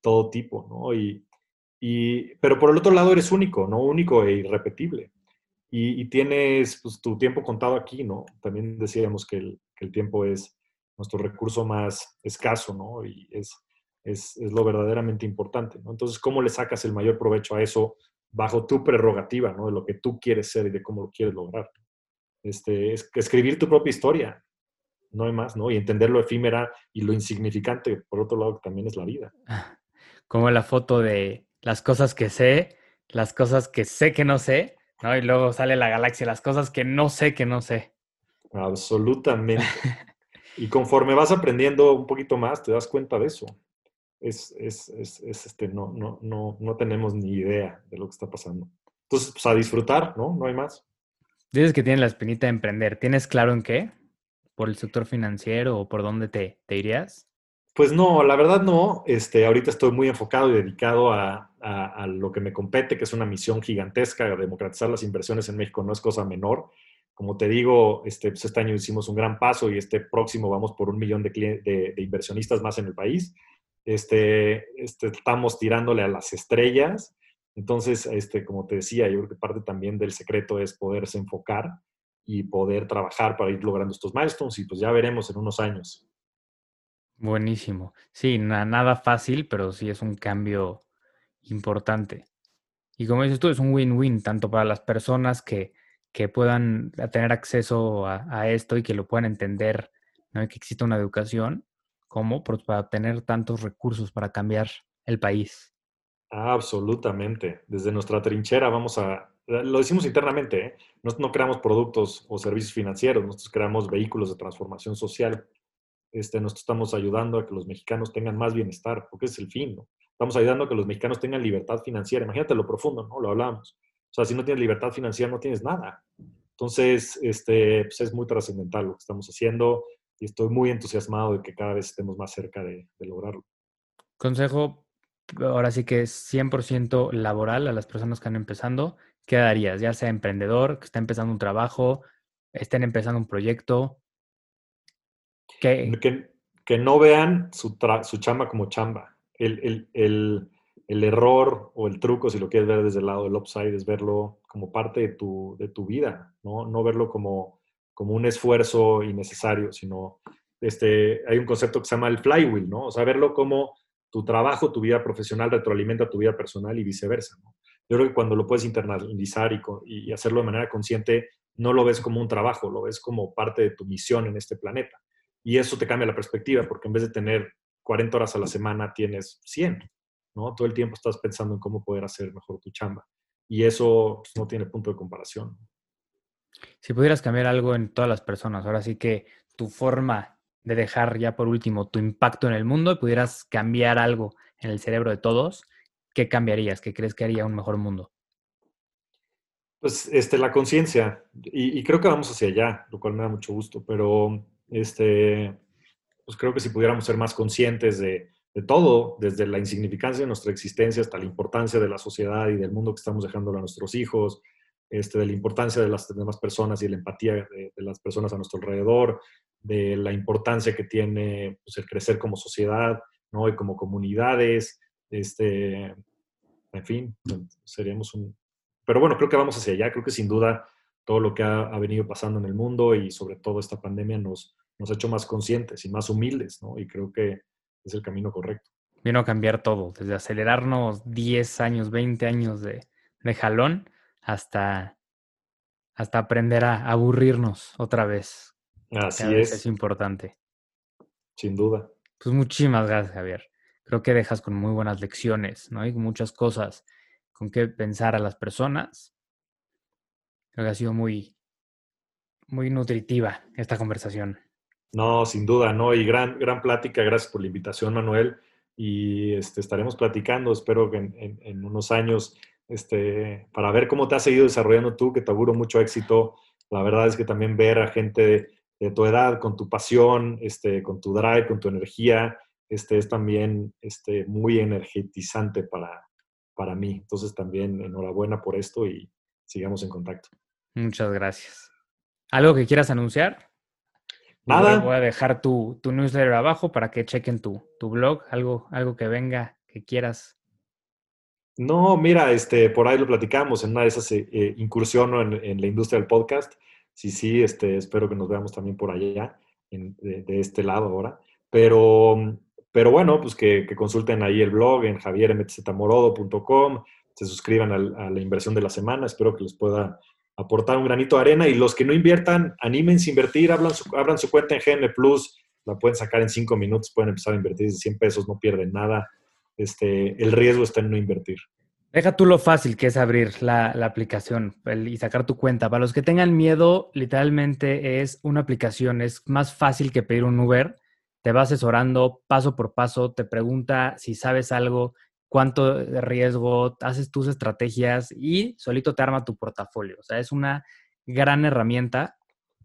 todo tipo, ¿no? Y, y, pero por el otro lado eres único, ¿no? Único e irrepetible. Y, tienes pues, tu tiempo contado aquí, ¿no? También decíamos que el, que el tiempo es nuestro recurso más escaso, ¿no? Y es, es, es, lo verdaderamente importante. ¿no? Entonces, ¿cómo le sacas el mayor provecho a eso bajo tu prerrogativa, ¿no? de lo que tú quieres ser y de cómo lo quieres lograr? Este, es escribir tu propia historia, no hay más, ¿no? Y entender lo efímera y lo insignificante, por otro lado, que también es la vida. Como la foto de las cosas que sé, las cosas que sé que no sé, ¿no? Y luego sale la galaxia, las cosas que no sé que no sé. Absolutamente. y conforme vas aprendiendo un poquito más, te das cuenta de eso. Es, es, es, es, este, no, no, no, no tenemos ni idea de lo que está pasando. Entonces, pues a disfrutar, ¿no? No hay más. Dices que tienes la espinita de emprender. ¿Tienes claro en qué? ¿Por el sector financiero o por dónde te, te irías? Pues no, la verdad no. Este, ahorita estoy muy enfocado y dedicado a, a, lo que me compete, que es una misión gigantesca. Democratizar las inversiones en México no es cosa menor. Como te digo, este, pues este año hicimos un gran paso y este próximo vamos por un millón de, de, de inversionistas más en el país. Este, este, estamos tirándole a las estrellas. Entonces, este, como te decía, yo creo que parte también del secreto es poderse enfocar y poder trabajar para ir logrando estos milestones y pues ya veremos en unos años. Buenísimo. Sí, na nada fácil, pero sí es un cambio importante. Y como dices tú, es un win-win tanto para las personas que, que puedan tener acceso a, a, esto y que lo puedan entender, ¿no? que exista una educación, como para tener tantos recursos para cambiar el país. Absolutamente. Desde nuestra trinchera vamos a, lo decimos internamente, ¿eh? no, no, creamos productos o servicios financieros, nosotros creamos vehículos de transformación social. Este, nosotros estamos ayudando a que los mexicanos tengan más bienestar, porque es el fin, ¿no? Estamos ayudando a que los mexicanos tengan libertad financiera. Imagínate lo profundo, ¿no? Lo hablamos. O sea, si no tienes libertad financiera, no tienes nada. Entonces, este, pues es muy trascendental lo que estamos haciendo y estoy muy entusiasmado de que cada vez estemos más cerca de, de lograrlo. Consejo, ahora sí que es 100% laboral a las personas que están empezando. ¿Qué darías? Ya sea emprendedor, que está empezando un trabajo, estén empezando un proyecto. Que, que, que no vean su, su, chamba como chamba. El, el, el, el, error o el truco, si lo quieres ver desde el lado del upside, es verlo como parte de tu, de tu vida, ¿no? No verlo como, como un esfuerzo innecesario, sino este, hay un concepto que se llama el flywheel, ¿no? O sea, verlo como tu trabajo, tu vida profesional retroalimenta tu vida personal y viceversa, ¿no? Yo creo que cuando lo puedes internalizar y, y, hacerlo de manera consciente, no lo ves como un trabajo, lo ves como parte de tu misión en este planeta. Y eso te cambia la perspectiva, porque en vez de tener 40 horas a la semana, tienes 100, ¿no? Todo el tiempo estás pensando en cómo poder hacer mejor tu chamba. Y eso pues, no tiene punto de comparación. Si pudieras cambiar algo en todas las personas, ahora sí que tu forma de dejar ya por último tu impacto en el mundo y pudieras cambiar algo en el cerebro de todos, ¿qué cambiarías? ¿Qué crees que haría un mejor mundo? Pues este, la conciencia, y, creo que vamos hacia allá, lo cual me da mucho gusto, pero este, pues creo que si pudiéramos ser más conscientes de, todo, desde la insignificancia de nuestra existencia hasta la importancia de la sociedad y del mundo que estamos dejando a nuestros hijos, este, de la importancia de las demás personas y la empatía de, de, las personas a nuestro alrededor, de la importancia que tiene pues, el crecer como sociedad ¿no? y como comunidades, este, en fin, seríamos un... Pero bueno, creo que vamos hacia allá, creo que sin duda todo lo que ha, ha venido pasando en el mundo y sobre todo esta pandemia nos, nos ha hecho más conscientes y más humildes, ¿no? Y creo que es el camino correcto. Vino a cambiar todo, desde acelerarnos 10 años, 20 años de, de jalón hasta, hasta aprender a aburrirnos otra vez. Así es. Es importante. Sin duda. Pues muchísimas gracias, Javier creo que dejas con muy buenas lecciones, ¿no? Hay muchas cosas con que pensar a las personas. Creo que ha sido muy, muy nutritiva esta conversación. No, sin duda, ¿no? Y gran, gran plática. Gracias por la invitación, Manuel. Y este, estaremos platicando, espero que en, en, en, unos años, este, para ver cómo te has seguido desarrollando tú, que te auguro mucho éxito. La verdad es que también ver a gente de, de tu edad, con tu pasión, este, con tu drive, con tu energía, este, es también este, muy energetizante para, para mí. Entonces también enhorabuena por esto y sigamos en contacto. Muchas gracias. ¿Algo que quieras anunciar? Nada. Voy a dejar tu, tu, newsletter abajo para que chequen tu, tu blog, algo, algo que venga, que quieras. No, mira, este, por ahí lo platicamos en una de esas eh, eh incursión en, en, la industria del podcast. Sí, sí, este, espero que nos veamos también por allá, en, de, de, este lado ahora. Pero Pero bueno, pues que, consulten ahí el blog en javiermtzmorodo.com, se suscriban a, la inversión de la semana, espero que les pueda aportar un granito de arena y los que no inviertan, anímense a invertir, abran su, abran su cuenta en GN Plus, la pueden sacar en cinco minutos, pueden empezar a invertir de 100 pesos, no pierden nada. Este, el riesgo está en no invertir. Deja tú lo fácil que es abrir la, aplicación y sacar tu cuenta. Para los que tengan miedo, literalmente es una aplicación, es más fácil que pedir un Uber. Te va asesorando paso por paso, te pregunta si sabes algo, cuánto riesgo, haces tus estrategias y solito te arma tu portafolio. O sea, es una gran herramienta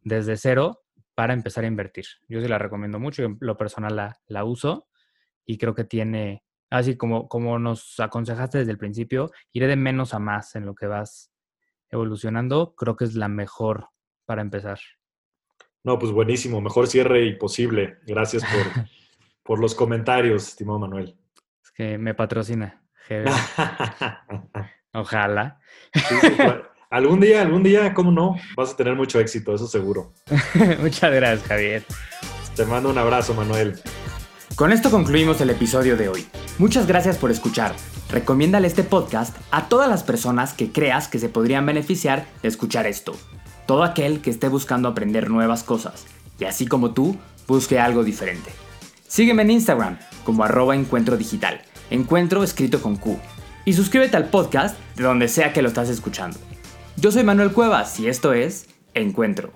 desde cero para empezar a invertir. Yo sí la recomiendo mucho, lo personal la, la uso y creo que tiene, así como, como nos aconsejaste desde el principio, iré de menos a más en lo que vas evolucionando, creo que es la mejor para empezar. No, pues buenísimo, mejor cierre y posible. Gracias por, por los comentarios, estimado Manuel. Es que me patrocina. Ojalá. Algún día, algún día, ¿cómo no? Vas a tener mucho éxito, eso seguro. Muchas gracias, Javier. Te mando un abrazo, Manuel. Con esto concluimos el episodio de hoy. Muchas gracias por escuchar. Recomiéndale este podcast a todas las personas que creas que se podrían beneficiar de escuchar esto. Todo aquel que esté buscando aprender nuevas cosas y así como tú, busque algo diferente. Sígueme en Instagram como arroba encuentro digital, encuentro escrito con Q. Y suscríbete al podcast de donde sea que lo estás escuchando. Yo soy Manuel Cuevas y esto es Encuentro.